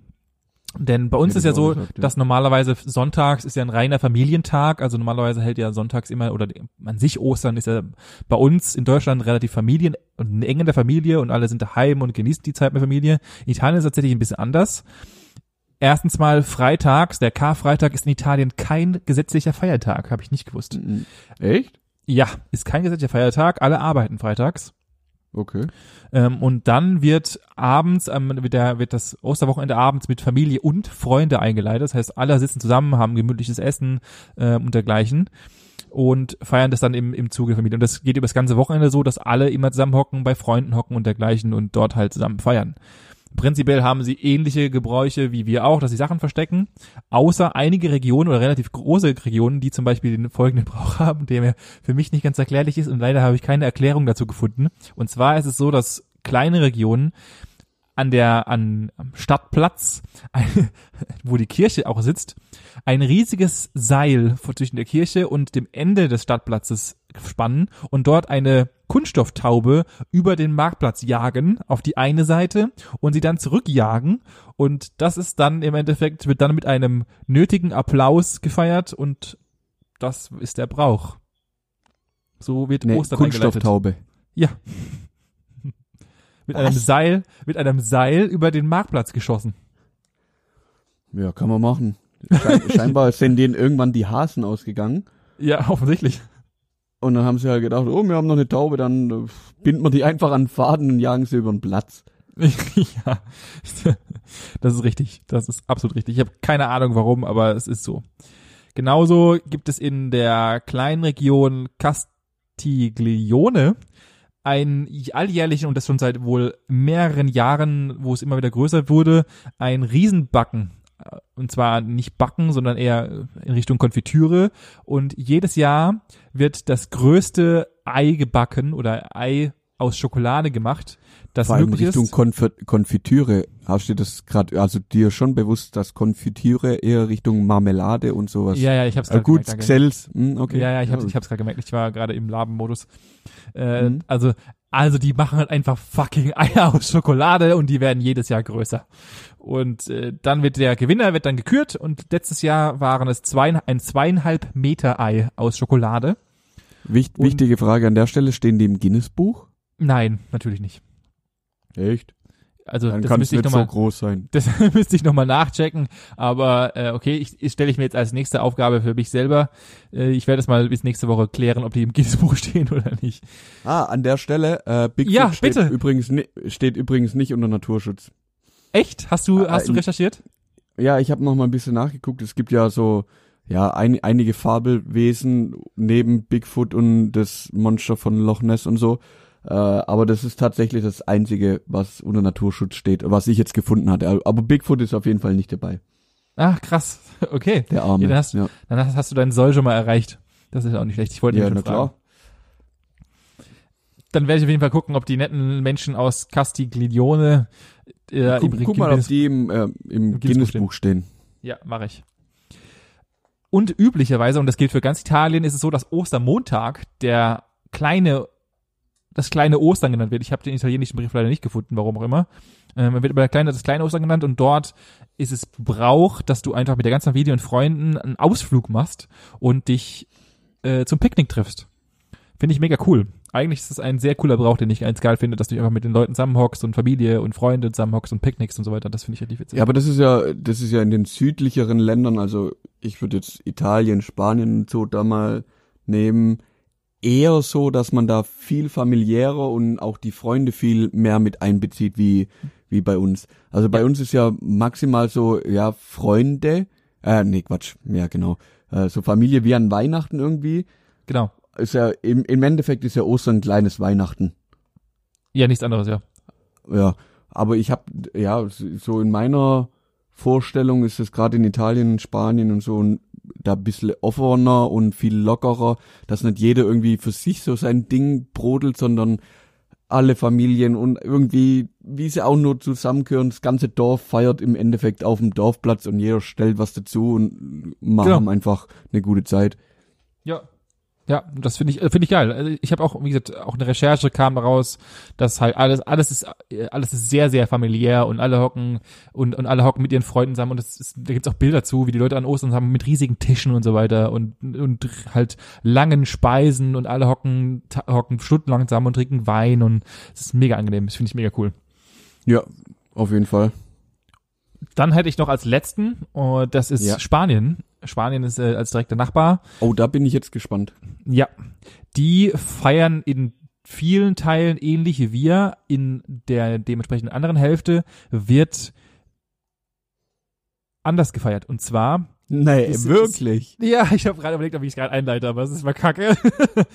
Denn bei uns ist ja so, gesagt, ja. dass normalerweise sonntags ist ja ein reiner Familientag. Also normalerweise hält ja sonntags immer, oder an sich Ostern ist ja bei uns in Deutschland relativ Familien und eng in der Familie und alle sind daheim und genießen die Zeit mit Familie. In Italien ist es tatsächlich ein bisschen anders. Erstens mal freitags, der Karfreitag ist in Italien kein gesetzlicher Feiertag, habe ich nicht gewusst. Echt? Ja, ist kein gesetzlicher Feiertag, alle arbeiten freitags. Okay. Ähm, und dann wird abends, ähm, wird, der, wird das Osterwochenende abends mit Familie und Freunde eingeleitet. Das heißt, alle sitzen zusammen, haben gemütliches Essen ähm, und dergleichen und feiern das dann im, im Zuge der Familie. Und das geht über das ganze Wochenende so, dass alle immer zusammen hocken, bei Freunden hocken und dergleichen und dort halt zusammen feiern. Prinzipiell haben sie ähnliche Gebräuche wie wir auch, dass sie Sachen verstecken, außer einige Regionen oder relativ große Regionen, die zum Beispiel den folgenden Brauch haben, der mir für mich nicht ganz erklärlich ist und leider habe ich keine Erklärung dazu gefunden. Und zwar ist es so, dass kleine Regionen an der an am Stadtplatz, wo die Kirche auch sitzt, ein riesiges Seil zwischen der Kirche und dem Ende des Stadtplatzes spannen und dort eine Kunststofftaube über den Marktplatz jagen auf die eine Seite und sie dann zurückjagen und das ist dann im Endeffekt wird dann mit einem nötigen Applaus gefeiert und das ist der Brauch. So wird Nee, Ostern. Kunststofftaube. Ja. Mit einem Was? Seil, mit einem Seil über den Marktplatz geschossen. Ja, kann man machen. Schein, scheinbar sind denen irgendwann die Hasen ausgegangen. Ja, offensichtlich. Und dann haben sie halt gedacht, oh, wir haben noch eine Taube, dann äh, binden wir die einfach an den Faden und jagen sie über den Platz. ja, das ist richtig. Das ist absolut richtig. Ich habe keine Ahnung warum, aber es ist so. Genauso gibt es in der kleinen Region Castiglione ein alljährlichen, und das schon seit wohl mehreren Jahren, wo es immer wieder größer wurde, ein Riesenbacken. Und zwar nicht Backen, sondern eher in Richtung Konfitüre. Und jedes Jahr wird das größte Ei gebacken oder Ei aus Schokolade gemacht, das Vor allem möglich Richtung. Konf Konfitüre. Hast du das gerade, also dir schon bewusst, dass Konfitüre eher Richtung Marmelade und sowas? Ja, ja, ich hab's äh, gerade gut, gemerkt. Xels, hm, okay. Ja, ja, ich hab's, ich hab's gerade gemerkt. Ich war gerade im Labenmodus. Äh, Mhm. Also, also die machen halt einfach fucking Eier aus Schokolade und die werden jedes Jahr größer. Und äh, dann wird der Gewinner wird dann gekürt und letztes Jahr waren es zwei, ein zweieinhalb Meter Ei aus Schokolade. Wicht, Und- wichtige Frage an der Stelle, stehen die im Guinness-Buch? Nein, natürlich nicht. Echt? Also Dann das müsste ich nochmal so groß sein. Das müsste ich nochmal nachchecken. Aber äh, okay, ich, ich stelle ich mir jetzt als nächste Aufgabe für mich selber. Äh, ich werde es mal bis nächste Woche klären, ob die im Guinness-Buch stehen oder nicht. Ah, an der Stelle, äh, Bigfoot Ja, steht, bitte. Übrigens, steht übrigens nicht unter Naturschutz. Echt? Hast du, hast du Äh, recherchiert? Ja, ich habe noch mal ein bisschen nachgeguckt. Es gibt ja so, ja, ein, einige Fabelwesen neben Bigfoot und das Monster von Loch Ness und so. Äh, aber das ist tatsächlich das einzige, was unter Naturschutz steht, was ich jetzt gefunden hatte. Aber Bigfoot ist auf jeden Fall nicht dabei. Ach, krass. Okay. Der Arme. Ja, dann, hast, ja. dann hast, du deinen Soll schon mal erreicht. Das ist auch nicht schlecht. Ich wollte ja, nämlich na schon fragen. klar. Dann werde ich auf jeden Fall gucken, ob die netten Menschen aus Castiglione äh, Guck, im guck mal, ob die im, äh, im Guinness-Buch stehen. Ja, mache ich. Und üblicherweise, und das gilt für ganz Italien, ist es so, dass Ostermontag der kleine, das kleine Ostern genannt wird. Ich habe den italienischen Brief leider nicht gefunden, warum auch immer. Ähm, wird aber der kleine, das kleine Ostern genannt und dort ist es Brauch, dass du einfach mit der ganzen Familie und Freunden einen Ausflug machst und dich äh, zum Picknick triffst. Finde ich mega cool. Eigentlich ist es ein sehr cooler Brauch, den ich ganz geil finde, dass du einfach mit den Leuten zusammenhockst und Familie und Freunde zusammenhockst und Picknicks und so weiter. Das finde ich richtig witzig. Ja, aber das ist ja, das ist ja in den südlicheren Ländern, also ich würde jetzt Italien, Spanien und so da mal nehmen, eher so, dass man da viel familiärer und auch die Freunde viel mehr mit einbezieht wie, wie bei uns. Also bei uns ist ja maximal so, ja, Freunde, äh, nee, Quatsch, ja, genau, äh, so Familie wie an Weihnachten irgendwie. Genau. Ist ja, im, im Endeffekt ist ja Ostern ein kleines Weihnachten. Ja, nichts anderes, ja. Ja, aber ich habe ja so in meiner Vorstellung ist es gerade in Italien, Spanien und so ein- da ein bisschen offener und viel lockerer, dass nicht jeder irgendwie für sich so sein Ding brodelt, sondern alle Familien und irgendwie, wie sie auch nur zusammengehören, das ganze Dorf feiert im Endeffekt auf dem Dorfplatz und jeder stellt was dazu und machen Genau. einfach eine gute Zeit. Ja. Ja, das finde ich äh, finde ich geil. Also ich habe auch wie gesagt auch eine Recherche kam raus, dass halt alles alles ist äh, alles ist sehr sehr familiär und alle hocken und und alle hocken mit ihren Freunden zusammen und es ist, da gibt's auch Bilder zu, wie die Leute an Ostern haben mit riesigen Tischen und so weiter und und halt langen Speisen und alle hocken hocken stundenlang zusammen und trinken Wein und es ist mega angenehm. Das finde ich mega cool. Ja, auf jeden Fall. Dann hätte ich noch als letzten, uh, das ist Ja. Spanien. Spanien ist äh, als direkter Nachbar. Oh, da bin ich jetzt gespannt. Ja, die feiern in vielen Teilen ähnlich wie wir. In der dementsprechend anderen Hälfte wird anders gefeiert. Und zwar, Nee, Ist- wirklich. ja, ich habe gerade überlegt, ob ich es gerade einleite, aber es ist mal kacke.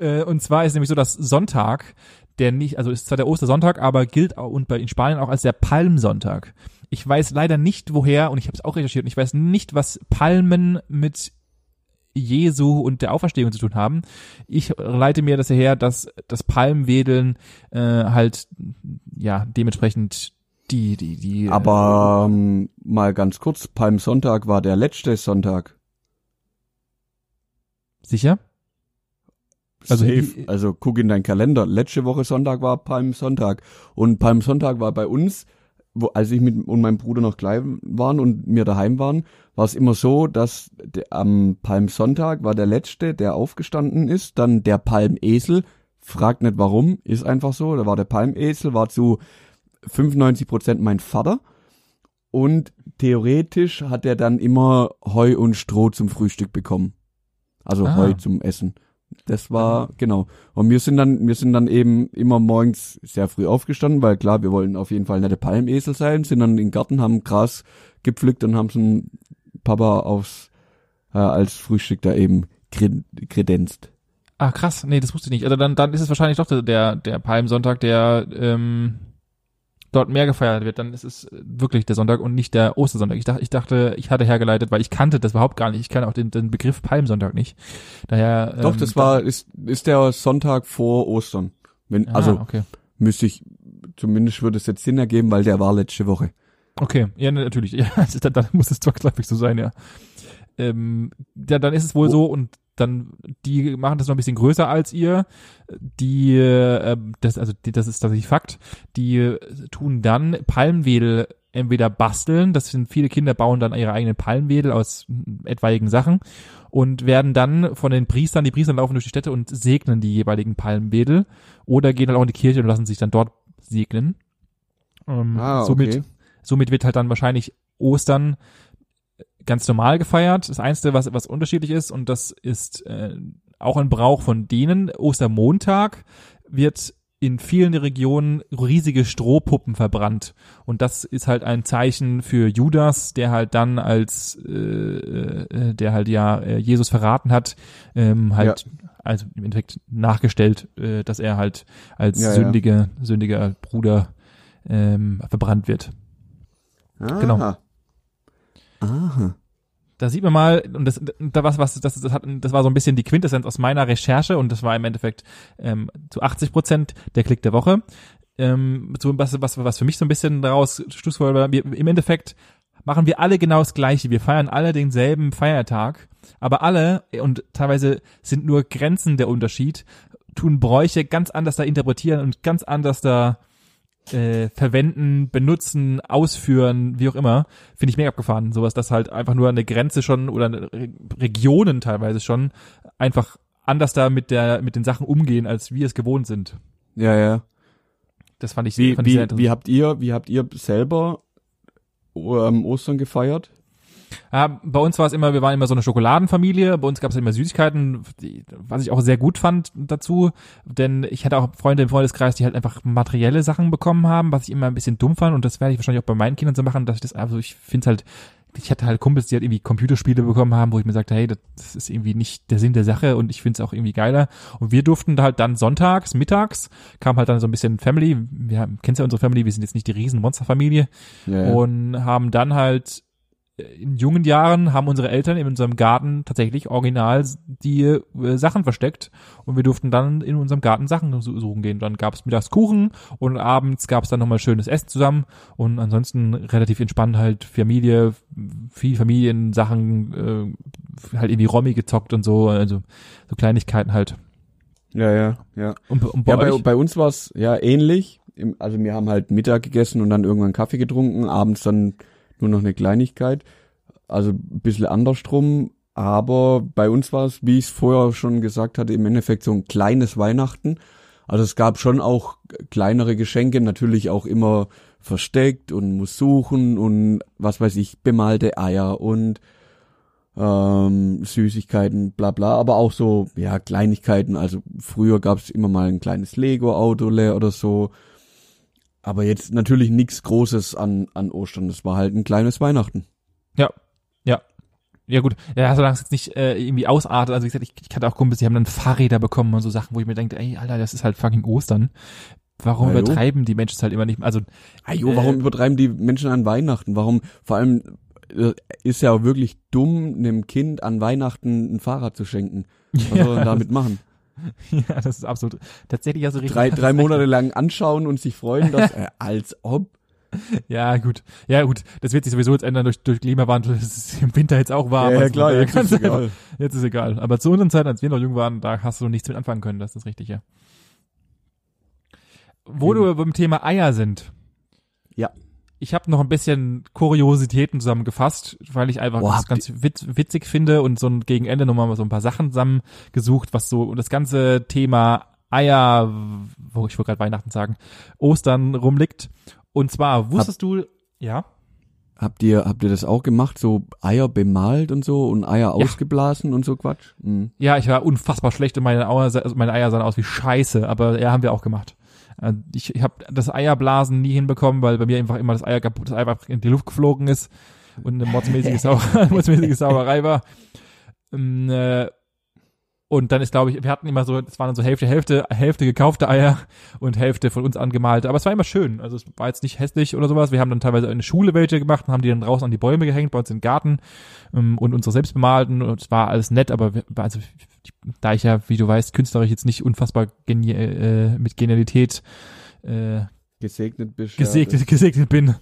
Äh, und zwar ist nämlich so, dass Sonntag, der nicht, also ist zwar der Ostersonntag, aber gilt auch und bei in Spanien auch als der Palmsonntag. Ich weiß leider nicht woher und ich habe es auch recherchiert und ich weiß nicht, was Palmen mit Jesu und der Auferstehung zu tun haben. Ich leite mir das her, dass das Palmwedeln äh, halt ja dementsprechend die die die äh, Aber ähm, mal ganz kurz, Palmsonntag war der letzte Sonntag. sicher Also Safe. also guck in deinen Kalender. Letzte Woche Sonntag war Palmsonntag. Und Palmsonntag war bei uns, wo, als ich mit und meinem Bruder noch klein waren und wir daheim waren, war es immer so, dass der, am Palmsonntag war der letzte, der aufgestanden ist, dann der Palmesel. Fragt nicht warum, ist einfach so. Da war der Palmesel, war zu 95 Prozent mein Vater. Und theoretisch hat er dann immer Heu und Stroh zum Frühstück bekommen. Also Ah. Heu zum Essen. Das war, genau. Und wir sind dann, wir sind dann eben immer morgens sehr früh aufgestanden, weil klar, wir wollen auf jeden Fall nette Palmesel sein, sind dann in den Garten, haben Gras gepflückt und haben so ein Papa aufs, äh, als Frühstück da eben kred kredenzt. Ah, krass. Nee, das wusste ich nicht. Also dann, dann ist es wahrscheinlich doch der, der, der Palmsonntag, der ähm, dort mehr gefeiert wird. Dann ist es wirklich der Sonntag und nicht der Ostersonntag. Ich dachte, ich dachte, ich hatte hergeleitet, weil ich kannte das überhaupt gar nicht. Ich kann auch den, den Begriff Palmsonntag nicht. Daher. Doch, ähm, das war, ist, ist der Sonntag vor Ostern. Wenn, Ah, also okay. müsste ich, zumindest würde es jetzt Sinn ergeben, weil der war letzte Woche. Okay, ja, ne, natürlich. Ja, also dann, dann muss es zwangsläufig so sein, ja. Ähm, ja, dann ist es wohl Wo- so und dann die machen das noch ein bisschen größer als ihr. Die, äh, das also die, das ist tatsächlich Fakt. Die äh, tun dann Palmwedel entweder basteln, das sind viele Kinder bauen dann ihre eigenen Palmwedel aus mm, etwaigen Sachen und werden dann von den Priestern, die Priester laufen durch die Städte und segnen die jeweiligen Palmwedel oder gehen dann auch in die Kirche und lassen sich dann dort segnen. Ähm, Ah, somit okay. Somit wird halt dann wahrscheinlich Ostern ganz normal gefeiert. Das Einzige, was, was unterschiedlich ist, und das ist äh, auch ein Brauch von denen, Ostermontag wird in vielen Regionen riesige Strohpuppen verbrannt. Und das ist halt ein Zeichen für Judas, der halt dann als, äh, äh, der halt ja äh, Jesus verraten hat, ähm, halt, also im Endeffekt nachgestellt, äh, dass er halt als Ja, ja. sündige, sündiger Bruder ähm, verbrannt wird. Genau. Aha. Da sieht man mal, und das, da was, was, das, das, hat, das war so ein bisschen die Quintessenz aus meiner Recherche und das war im Endeffekt ähm, zu 80 Prozent der Klick der Woche. Ähm, so was, was, was für mich so ein bisschen daraus schlussfolgert war, im Endeffekt machen wir alle genau das Gleiche. Wir feiern alle denselben Feiertag, aber alle, und teilweise sind nur Grenzen der Unterschied, tun Bräuche ganz anders da interpretieren und ganz anders da äh, verwenden, benutzen, ausführen, wie auch immer, finde ich mega abgefahren. Sowas, dass halt einfach nur eine Grenze schon oder Re Regionen teilweise schon einfach anders da mit der mit den Sachen umgehen, als wir es gewohnt sind. Ja, ja. Das fand ich, Wie, fand ich sehr interessant. wie habt ihr, wie habt ihr selber ähm, Ostern gefeiert? Ja, bei uns war es immer, wir waren immer so eine Schokoladenfamilie, bei uns gab es immer Süßigkeiten, die, was ich auch sehr gut fand dazu, denn ich hatte auch Freunde im Freundeskreis, die halt einfach materielle Sachen bekommen haben, was ich immer ein bisschen dumm fand. Und das werde ich wahrscheinlich auch bei meinen Kindern so machen, dass ich das also ich finde halt ich hatte halt Kumpels, die halt irgendwie Computerspiele bekommen haben, wo ich mir sagte, hey, das ist irgendwie nicht der Sinn der Sache und ich finde es auch irgendwie geiler. Und wir durften halt dann sonntags, mittags, kam halt dann so ein bisschen Family, wir haben, kennst ja unsere Family, wir sind jetzt nicht die riesen Monsterfamilie, ja. und haben dann halt in jungen Jahren haben unsere Eltern in unserem Garten tatsächlich original die äh, Sachen versteckt und wir durften dann in unserem Garten Sachen su- suchen gehen. Dann gab es mittags Kuchen und abends gab es dann nochmal schönes Essen zusammen und ansonsten relativ entspannt halt Familie, viel Familiensachen, äh, halt irgendwie Romy gezockt und so, also so Kleinigkeiten halt. ja, ja, ja. Und, und bei Ja, bei, bei uns war es ja ähnlich. Also wir haben halt Mittag gegessen und dann irgendwann Kaffee getrunken, abends dann nur noch eine Kleinigkeit. Also ein bisschen andersrum. Aber bei uns war es, wie ich es vorher schon gesagt hatte, im Endeffekt so ein kleines Weihnachten. Also es gab schon auch kleinere Geschenke, natürlich auch immer versteckt und muss suchen und was weiß ich, bemalte Eier und ähm, Süßigkeiten, bla bla, aber auch so, ja, Kleinigkeiten. Also früher gab es immer mal ein kleines Lego-Auto oder so. Aber jetzt natürlich nichts Großes an, an Ostern. Das war halt ein kleines Weihnachten. Ja, ja. Ja gut, ja, solange es jetzt nicht äh, irgendwie ausartet, also wie gesagt, ich, ich hatte auch Kumpels, die haben dann Fahrräder bekommen und so Sachen, wo ich mir denke, ey, Alter, das ist halt fucking Ostern. Warum Ja, jo. übertreiben die Menschen es halt immer nicht? Also, Ah, jo, warum Äh, übertreiben die Menschen an Weihnachten? Warum, vor allem, äh, ist ja auch wirklich dumm, einem Kind an Weihnachten ein Fahrrad zu schenken. Was soll er denn damit machen? ja, das ist absolut, tatsächlich also richtig. Drei, drei Monate lang anschauen und sich freuen, dass, äh, als ob. Ja, gut. Ja, gut. Das wird sich sowieso jetzt ändern durch, durch Klimawandel. Es ist im Winter jetzt auch warm. Also von daher kann's einfach- Jetzt ist egal. Aber zu unseren Zeiten, als wir noch jung waren, da hast du nichts mit anfangen können. Das ist richtig, ja. Wo Mhm. du beim Thema Eier sind. Ja. Ich habe noch ein bisschen Kuriositäten zusammengefasst, weil ich einfach Boah, das habt ganz witz, witzig finde und so ein gegen Ende nochmal so ein paar Sachen zusammengesucht, was so und das ganze Thema Eier, wo ich wollte gerade Weihnachten sagen, Ostern rumliegt. Und zwar wusstest du, ja? Habt ihr, habt ihr das auch gemacht? So Eier bemalt und so und Eier ausgeblasen und so Quatsch? Mhm. Ja, ich war unfassbar schlecht und meine Eier, also meine Eier sahen aus wie Scheiße, aber ja, haben wir auch gemacht. Äh, Ich, ich habe das Eierblasen nie hinbekommen, weil bei mir einfach immer das Eier kaputt, das Eier einfach in die Luft geflogen ist und eine mordsmäßige, Sau mordsmäßige Sauerei war. Ähm, äh, Und dann ist, glaube ich, wir hatten immer so, es waren dann so Hälfte, Hälfte, Hälfte gekaufte Eier und Hälfte von uns angemalte. Aber es war immer schön. Also es war jetzt nicht hässlich oder sowas. Wir haben dann teilweise in der Schule welche gemacht und haben die dann draußen an die Bäume gehängt, bei uns im Garten ähm, und unsere selbst bemalten. Und es war alles nett, aber wir, also, da ich ja, wie du weißt, künstlerisch jetzt nicht unfassbar genie äh, mit Genialität äh, Gesegnet bist. gesegnet, gesegnet bin,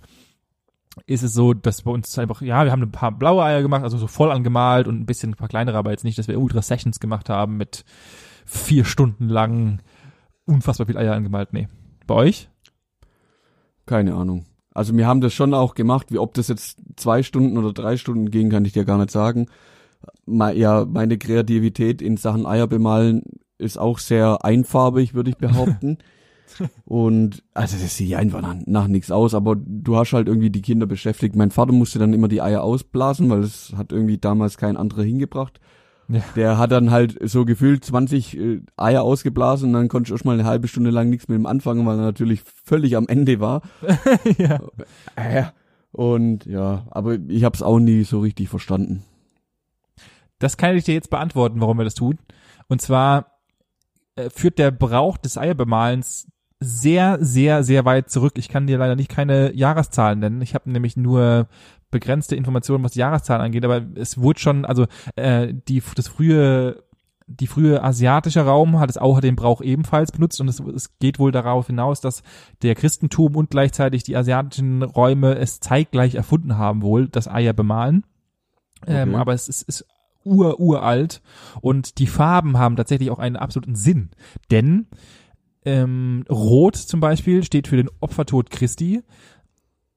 ist es so, dass bei uns einfach, ja, wir haben ein paar blaue Eier gemacht, also so voll angemalt und ein bisschen ein paar kleinere, aber jetzt nicht, dass wir Ultra Sessions gemacht haben mit vier Stunden lang unfassbar viel Eier angemalt. Nee. Bei euch? Ja. Keine Ahnung. Also wir haben das schon auch gemacht, wie ob das jetzt zwei Stunden oder drei Stunden ging, kann ich dir gar nicht sagen. Ja, meine Kreativität in Sachen Eier bemalen ist auch sehr einfarbig, würde ich behaupten. Und also das sieht einfach nach, nach nichts aus, aber du hast halt irgendwie die Kinder beschäftigt. Mein Vater musste dann immer die Eier ausblasen, weil es hat irgendwie damals kein anderer hingebracht. Ja. Der hat dann halt so gefühlt 20 äh, Eier ausgeblasen und dann konnte ich erst mal eine halbe Stunde lang nichts mit ihm anfangen, weil er natürlich völlig am Ende war. ja. Äh, und ja, aber ich habe es auch nie so richtig verstanden. Das kann ich dir jetzt beantworten, warum wir das tun. Und zwar äh, führt der Brauch des Eierbemalens sehr, sehr, sehr weit zurück. Ich kann dir leider nicht keine Jahreszahlen nennen. Ich habe nämlich nur begrenzte Informationen, was die Jahreszahlen angeht, aber es wurde schon, also äh, die das frühe die frühe asiatische Raum hat es auch den Brauch ebenfalls benutzt und es, es geht wohl darauf hinaus, dass der Christentum und gleichzeitig die asiatischen Räume es zeitgleich erfunden haben wohl, das Eier bemalen. Ähm, Okay. aber es ist, ist ur, uralt und die Farben haben tatsächlich auch einen absoluten Sinn. Denn ähm, Rot zum Beispiel steht für den Opfertod Christi.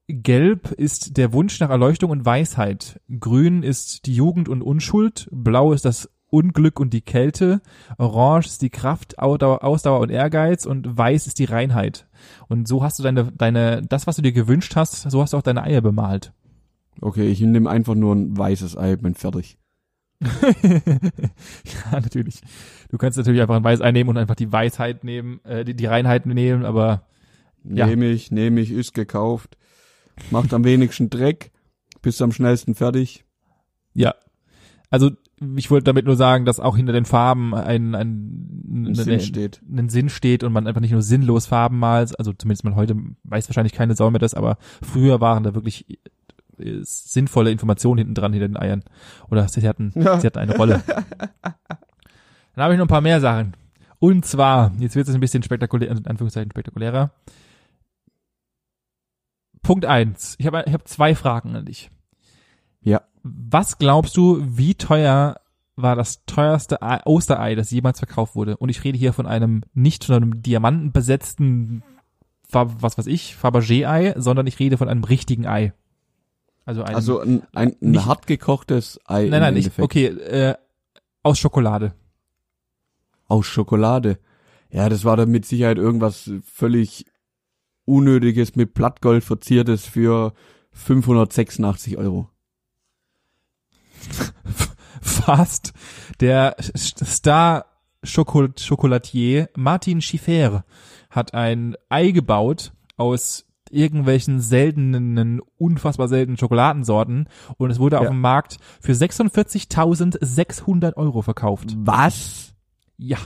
Gelb ist der Wunsch nach Erleuchtung und Weisheit. Grün ist die Jugend und Unschuld. Blau ist das Unglück und die Kälte. Orange ist die Kraft, Ausdauer, und Ehrgeiz. Und Weiß ist die Reinheit. Und so hast du deine, deine, das, was du dir gewünscht hast, so hast du auch deine Eier bemalt. Okay, ich nehme einfach nur ein weißes Ei, bin fertig. ja, natürlich. Du kannst natürlich einfach ein Weiß einnehmen und einfach die Weisheit nehmen, äh, die, die Reinheit nehmen, aber Ja. Nehme ich, nehme ich, ist gekauft. Macht am wenigsten Dreck, bist am schnellsten fertig. ja. Also ich wollte damit nur sagen, dass auch hinter den Farben ein, ein, Ein ein, Sinn steht. ein Sinn steht und man einfach nicht nur sinnlos Farben malt, also zumindest man heute weiß wahrscheinlich keine Sau mehr das, aber früher waren da wirklich sinnvolle Informationen hinten dran hinter den Eiern. Oder sie hatten, Ja. sie hatten eine Rolle. Dann habe ich noch ein paar mehr Sachen. Und zwar, jetzt wird es ein bisschen spektakulär, in Anführungszeichen spektakulärer. Punkt eins. Ich habe ich hab zwei Fragen an dich. Ja. Was glaubst du, wie teuer war das teuerste Ei- Osterei, das jemals verkauft wurde? Und ich rede hier von einem, nicht von einem diamantenbesetzten, was weiß ich, Fabergé-Ei, sondern ich rede von einem richtigen Ei. Also einem, Also ein, ein, ein Nicht- hart gekochtes Ei nein, nein, ich, Endeffekt. okay, äh, aus Schokolade. Aus Schokolade. Ja, das war dann mit Sicherheit irgendwas völlig Unnötiges mit Blattgold verziertes für 586 Euro. Fast. Der Star Schokol Chocolatier Martin Schiffer hat ein Ei gebaut aus irgendwelchen seltenen, unfassbar seltenen Schokoladensorten und es wurde auf Ja. dem Markt für 46.600 Euro verkauft. Was? Ja.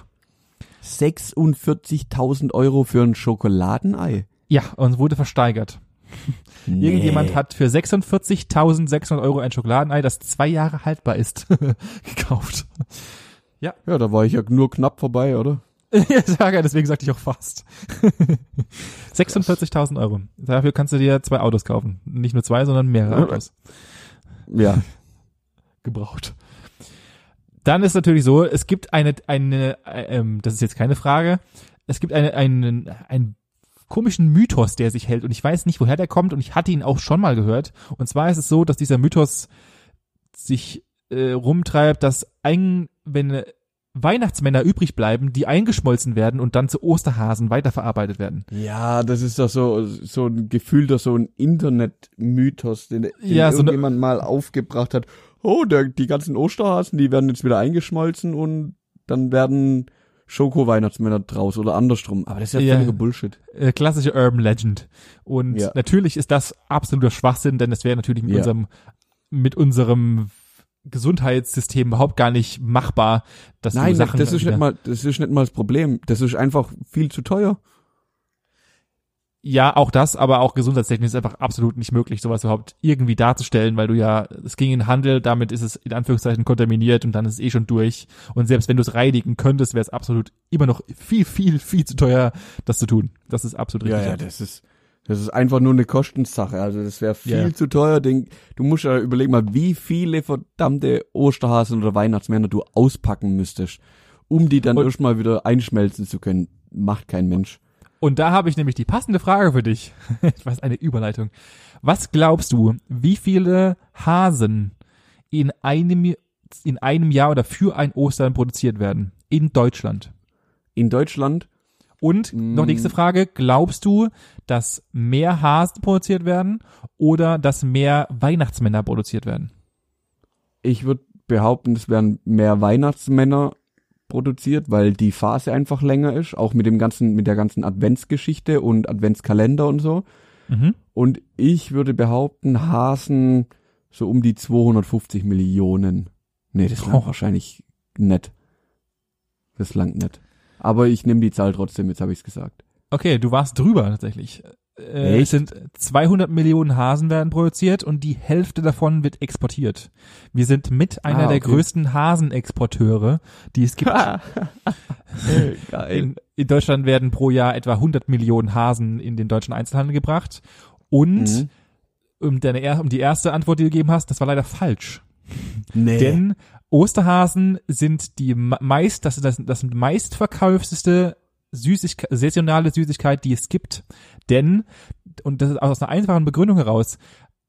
46.000 Euro für ein Schokoladenei? Ja, und es wurde versteigert. Irgendjemand Nee. hat für 46.600 Euro ein Schokoladenei, das zwei Jahre haltbar ist, gekauft. Ja, da war ich ja nur knapp vorbei, oder? Ja, sage, deswegen sagte ich auch fast. 46.000 Euro. Dafür kannst du dir zwei Autos kaufen. Nicht nur zwei, sondern mehrere Ja. Autos. Ja. Gebraucht. Dann ist natürlich so, es gibt eine, eine, äh, ähm, das ist jetzt keine Frage, es gibt eine, einen, einen komischen Mythos, der sich hält und ich weiß nicht, woher der kommt und ich hatte ihn auch schon mal gehört. Und zwar ist es so, dass dieser Mythos sich äh, rumtreibt, dass ein, wenn Weihnachtsmänner übrig bleiben, die eingeschmolzen werden und dann zu Osterhasen weiterverarbeitet werden. Ja, das ist doch so, so ein gefühlter, so ein Internet-Mythos, den, den Ja, so irgendjemand mal aufgebracht hat. Oh, der, die ganzen Osterhasen, die werden jetzt wieder eingeschmolzen und dann werden Schoko-Weihnachtsmänner draus oder andersrum. Aber das ist ja, Ja. völliger Bullshit. Äh, klassische Urban Legend. Und Ja. natürlich ist das absoluter Schwachsinn, denn es wäre natürlich mit Ja. unserem mit unserem Gesundheitssystem überhaupt gar nicht machbar, dass Nein, du Sachen das ist nicht mal, das ist nicht mal das Problem. Das ist einfach viel zu teuer. Ja, auch das, aber auch gesundheitstechnisch ist einfach absolut nicht möglich, sowas überhaupt irgendwie darzustellen, weil du ja, es ging in den Handel, damit ist es in Anführungszeichen kontaminiert und dann ist es eh schon durch. Und selbst wenn du es reinigen könntest, wäre es absolut immer noch viel, viel, viel zu teuer, das zu tun. Das ist absolut Ja, richtig. ja, das ist, das ist einfach nur eine Kostensache. Also das wäre viel Ja. zu teuer. Den, du musst ja überlegen mal, wie viele verdammte Osterhasen oder Weihnachtsmänner du auspacken müsstest, um die dann Und- erstmal wieder einschmelzen zu können. Macht kein Mensch. Und da habe ich nämlich die passende Frage für dich. Was eine Überleitung. Was glaubst du, wie viele Hasen in einem, in einem Jahr oder für ein Ostern produziert werden? In Deutschland. In Deutschland, Und Mm. noch nächste Frage. Glaubst du, dass mehr Hasen produziert werden oder dass mehr Weihnachtsmänner produziert werden? ich würde behaupten, es werden mehr Weihnachtsmänner produziert, weil die Phase einfach länger ist, auch mit dem ganzen, mit der ganzen Adventsgeschichte und Adventskalender und so. Mhm. Und ich würde behaupten, Hasen so um die 250 Millionen. Nee, das langt Oh. wahrscheinlich nett. Das langt nicht. Aber ich nehme die Zahl trotzdem, jetzt habe ich's gesagt. Okay, du warst drüber tatsächlich. Äh, es sind 200 Millionen Hasen werden produziert und die Hälfte davon wird exportiert. Wir sind mit einer Ah, der okay. größten Hasenexporteure, die es gibt. Geil. In, in Deutschland werden pro Jahr etwa 100 Millionen Hasen in den deutschen Einzelhandel gebracht. Und Mhm. um, deine, um die erste Antwort, die du gegeben hast, das war leider falsch. Nee. Denn Osterhasen sind die me- meist, das, das, das sind meistverkaufsteste Süßigkeit, saisonale Süßigkeit, die es gibt. Denn, und das ist aus einer einfachen Begründung heraus,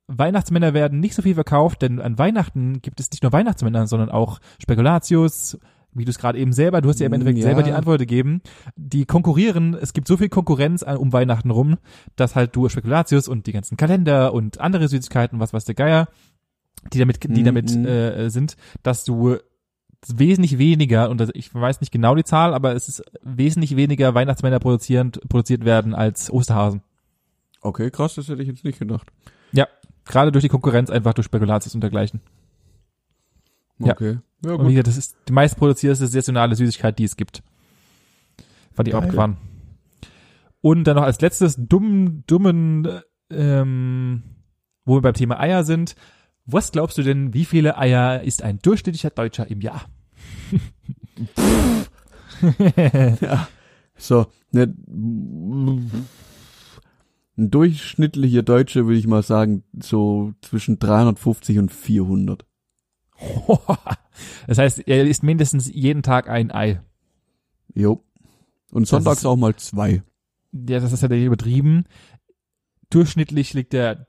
Weihnachtsmänner werden nicht so viel verkauft, denn an Weihnachten gibt es nicht nur Weihnachtsmänner, sondern auch Spekulatius, wie du es gerade eben selber, du hast ja im Mm, Endeffekt ja. selber die Antwort gegeben, die konkurrieren, es gibt so viel Konkurrenz an, um Weihnachten rum, dass halt du Spekulatius und die ganzen Kalender und andere Süßigkeiten, was weiß der Geier, die damit, die Mm, damit mm. äh, sind, dass du wesentlich weniger, und ich weiß nicht genau die Zahl, aber es ist wesentlich weniger Weihnachtsmänner produzierend, produziert werden als Osterhasen. Okay, krass, das hätte ich jetzt nicht gedacht. Ja, gerade durch die Konkurrenz einfach durch Spekulatius und dergleichen. Ja. Okay. Ja, Und wie gut. gesagt, das ist die meistproduzierteste saisonale Süßigkeit, die es gibt. Fand ich auch abgefahren. Und dann noch als letztes dummen, dummen, äh, ähm, wo wir beim Thema Eier sind. Was glaubst du denn, wie viele Eier ist ein durchschnittlicher Deutscher im Jahr? So, ne, ein durchschnittlicher Deutsche würde ich mal sagen, so zwischen 350 und 400. das heißt, er isst mindestens jeden Tag ein Ei. Jo. Und sonntags ist- auch mal zwei. Ja, das ist ja übertrieben. Durchschnittlich liegt der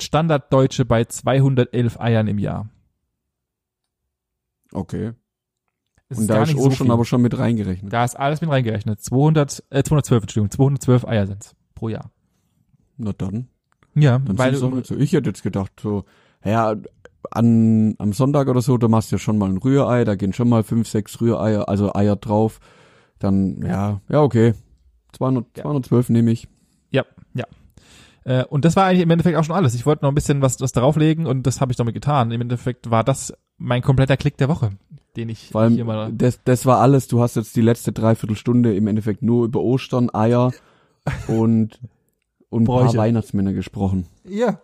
Standarddeutsche bei 211 Eiern im Jahr. Okay. Das Und da ist auch schon viel. aber schon mit reingerechnet. Da ist alles mit reingerechnet. 200, äh, 212, Entschuldigung, 212 Eier sind's pro Jahr. Na dann. Ja, Dann weil weil auch nicht so. Ich hätte jetzt gedacht, so, ja, an, am Sonntag oder so, da machst du ja schon mal ein Rührei, da gehen schon mal fünf, sechs Rühreier, also Eier drauf. Dann, ja, ja, okay. 200, Ja. 212 nehme ich. Äh, und das war eigentlich im Endeffekt auch schon alles. Ich wollte noch ein bisschen was, was darauflegen und das habe ich damit getan. Im Endeffekt war das mein kompletter Klick der Woche, den ich Vor allem, hier mal. das, das war alles. Du hast jetzt die letzte Dreiviertelstunde im Endeffekt nur über Ostern, Eier und, und ein paar. Weihnachtsmänner gesprochen. Ja.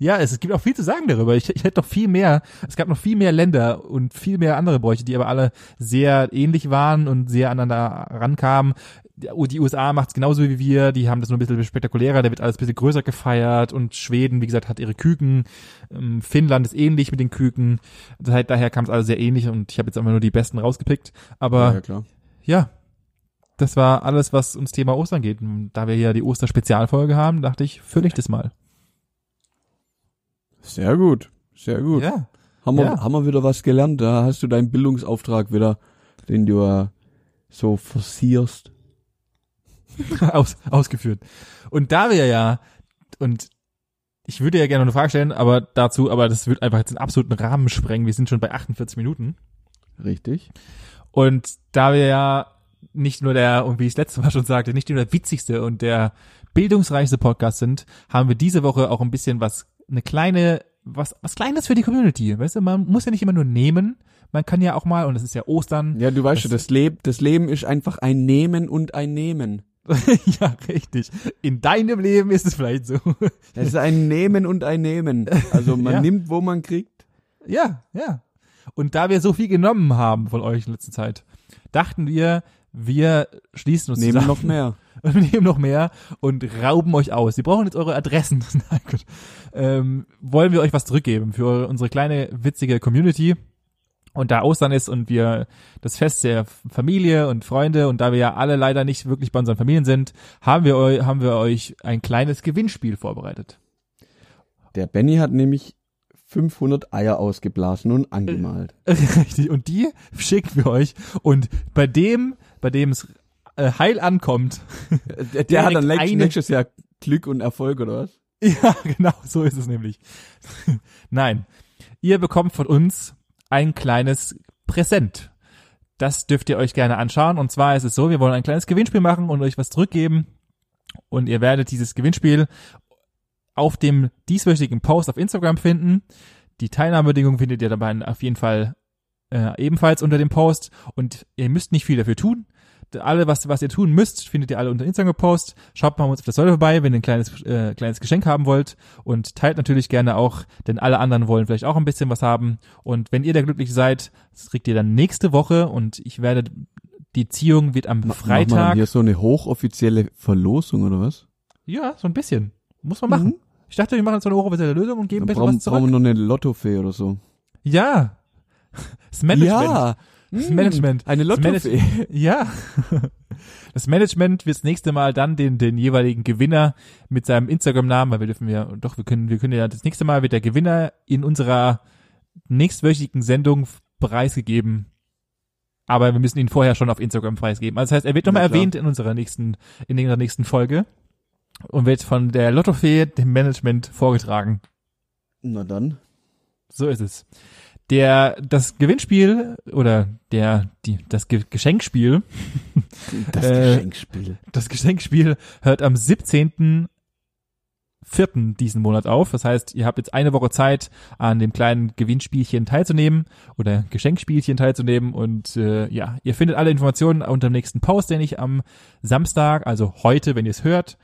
Ja, es, es gibt auch viel zu sagen darüber. Ich, ich hätte noch viel mehr, es gab noch viel mehr Länder und viel mehr andere Bräuche, die aber alle sehr ähnlich waren und sehr aneinander rankamen. Die USA macht's genauso wie wir, die haben das nur ein bisschen spektakulärer, da wird alles ein bisschen größer gefeiert und Schweden, wie gesagt, hat ihre Küken. Ähm, Finnland ist ähnlich mit den Küken. Das heißt, daher kam es alles sehr ähnlich und ich habe jetzt einfach nur die besten rausgepickt. Aber ja, ja, das war alles, was uns Thema Ostern geht. Und da wir ja die Oster-Spezialfolge haben, dachte ich, fülle ich das mal. Sehr gut. Sehr gut. Ja. Haben wir, Ja. haben wir wieder was gelernt. Da hast du deinen Bildungsauftrag wieder, den du äh, so forcierst. Aus, ausgeführt. Und da wir ja, und ich würde ja gerne noch eine Frage stellen, aber dazu, aber das wird einfach jetzt den absoluten Rahmen sprengen. Wir sind schon bei 48 Minuten. Richtig. Und da wir ja nicht nur der, und wie ich es letztes Mal schon sagte, nicht nur der witzigste und der bildungsreichste Podcast sind, haben wir diese Woche auch ein bisschen was, eine kleine, was, was Kleines für die Community. Weißt du, man muss ja nicht immer nur nehmen, man kann ja auch mal, und es ist ja Ostern. Ja, du weißt schon, das, Leb das Leben ist einfach ein Nehmen und ein Nehmen. ja, richtig. In deinem Leben ist es vielleicht so. Es ist ein Nehmen und ein Nehmen. Also man Ja. nimmt, wo man kriegt. Ja, ja. Und da wir so viel genommen haben von euch in letzter Zeit, dachten wir, wir schließen uns Nehmen zusammen. noch mehr. Nehmen noch mehr und rauben euch aus. Sie brauchen jetzt eure Adressen. Nein, gut. Ähm, wollen wir euch was zurückgeben für unsere kleine witzige Community. Und da Ostern ist und wir das Fest der Familie und Freunde und da wir ja alle leider nicht wirklich bei unseren Familien sind, haben wir, eu haben wir euch ein kleines Gewinnspiel vorbereitet. Der Benny hat nämlich 500 Eier ausgeblasen und angemalt. Richtig. Und die schicken wir euch. Und bei dem, bei dem es äh, heil ankommt, Der, der hat dann nächstes Jahr Glück und Erfolg, oder was? Ja, genau, so ist es nämlich. Nein, ihr bekommt von uns ein kleines Präsent. Das dürft ihr euch gerne anschauen. Und zwar ist es so, wir wollen ein kleines Gewinnspiel machen und euch was zurückgeben. Und ihr werdet dieses Gewinnspiel auf dem dieswöchigen Post auf Instagram finden. Die Teilnahmebedingungen findet ihr dabei auf jeden Fall äh, ebenfalls unter dem Post. Und ihr müsst nicht viel dafür tun. Alle, was, was ihr tun müsst, findet ihr alle unter Instagram-Post. Schaut mal uns auf der Säule vorbei, wenn ihr ein kleines, äh, kleines Geschenk haben wollt. Und teilt natürlich gerne auch, denn alle anderen wollen vielleicht auch ein bisschen was haben. Und wenn ihr da glücklich seid, das kriegt ihr dann nächste Woche. Und ich werde, die Ziehung wird am Freitag. dann hier so eine hochoffizielle Verlosung oder was? Ja, so ein bisschen. Muss man machen. Mhm. Ich dachte, wir machen so eine hochoffizielle Lösung und geben ein bisschen brauchen, was zurück. brauchen wir noch eine Lottofee oder so. Ja. Das Management. Ja. Das Mm, Management. Eine Das Lottofee. Ja. Das Management wird das nächste Mal dann den, den jeweiligen Gewinner mit seinem Instagram-Namen, weil wir dürfen ja, doch, wir können, wir können ja, das nächste Mal wird der Gewinner in unserer nächstwöchigen Sendung preisgegeben. Aber wir müssen ihn vorher schon auf Instagram preisgeben. Also das heißt, er wird nochmal erwähnt in unserer nächsten, in unserer nächsten Folge und wird von der Lottofee dem Management vorgetragen. Na dann. So ist es. Der, das Gewinnspiel oder der, die, das Ge Geschenkspiel, Das Äh, Geschenkspiel. das Geschenkspiel hört am 17. vierten diesen Monat auf. Das heißt, ihr habt jetzt eine Woche Zeit, an dem kleinen Gewinnspielchen teilzunehmen oder Geschenkspielchen teilzunehmen. Und äh, ja, ihr findet alle Informationen unter dem nächsten Post, den ich am Samstag, also heute, wenn ihr es hört,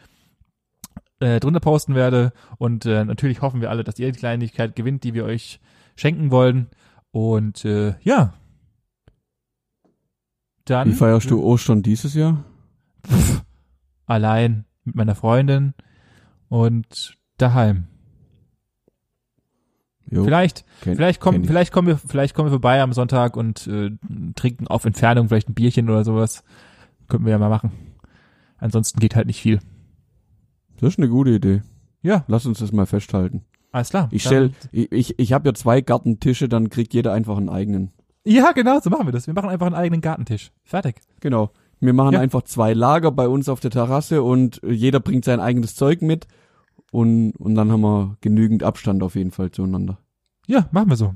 äh, drunter posten werde. Und äh, natürlich hoffen wir alle, dass ihr die Kleinigkeit gewinnt, die wir euch schenken wollen. Und äh, ja. Dann Wie feierst du Ostern dieses Jahr? allein mit meiner Freundin und daheim. Jo, Vielleicht, kenn- vielleicht kommen, vielleicht kommen wir, vielleicht kommen wir vorbei am Sonntag und äh, trinken auf Entfernung vielleicht ein Bierchen oder sowas. Könnten wir ja mal machen. Ansonsten geht halt nicht viel. Das ist eine gute Idee. Ja, Lass uns das mal festhalten. Alles klar. Ich stell, ich, ich, ich habe ja zwei Gartentische, dann kriegt jeder einfach einen eigenen. Ja, genau, so machen wir das. Wir machen einfach einen eigenen Gartentisch. Fertig. Genau. Wir machen Ja. einfach zwei Lager bei uns auf der Terrasse und jeder bringt sein eigenes Zeug mit und, und dann haben wir genügend Abstand auf jeden Fall zueinander. Ja, machen wir so.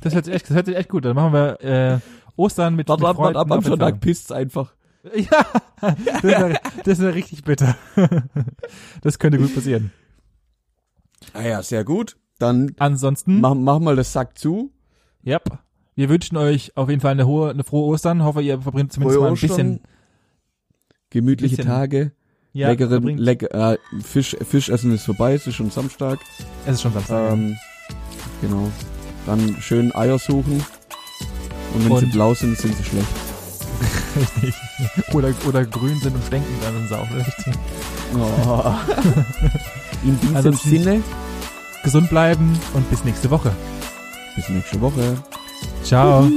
das hört sich echt, das hört sich echt gut. Dann machen wir äh, Ostern mit, Warte ab, warte ab, am Sonntag pisst's einfach. Ja, das das wär richtig bitter. Das könnte gut passieren. Ah ja, sehr gut. Dann Ansonsten, mach, mach mal das Sack zu. ja, wir wünschen euch auf jeden Fall eine hohe, eine frohe Ostern. Hoffe, ihr verbringt zumindest Frohe mal ein bisschen, Ostern. Gemütliche bisschen- Tage. ja, leckere, verbringt, lecker, äh, Fisch, Fischessen ist vorbei, es ist schon Samstag. es ist schon Samstag. Ähm, genau. Dann schön Eier suchen. Und wenn sie Und- blau sind, sind sie schlecht. Richtig. Oder, oder grün sind und stinken, dann sind sie auch schlecht. Oh. In diesem Ansonsten- Sinne, Gesund bleiben und bis nächste Woche. bis nächste Woche. Ciao.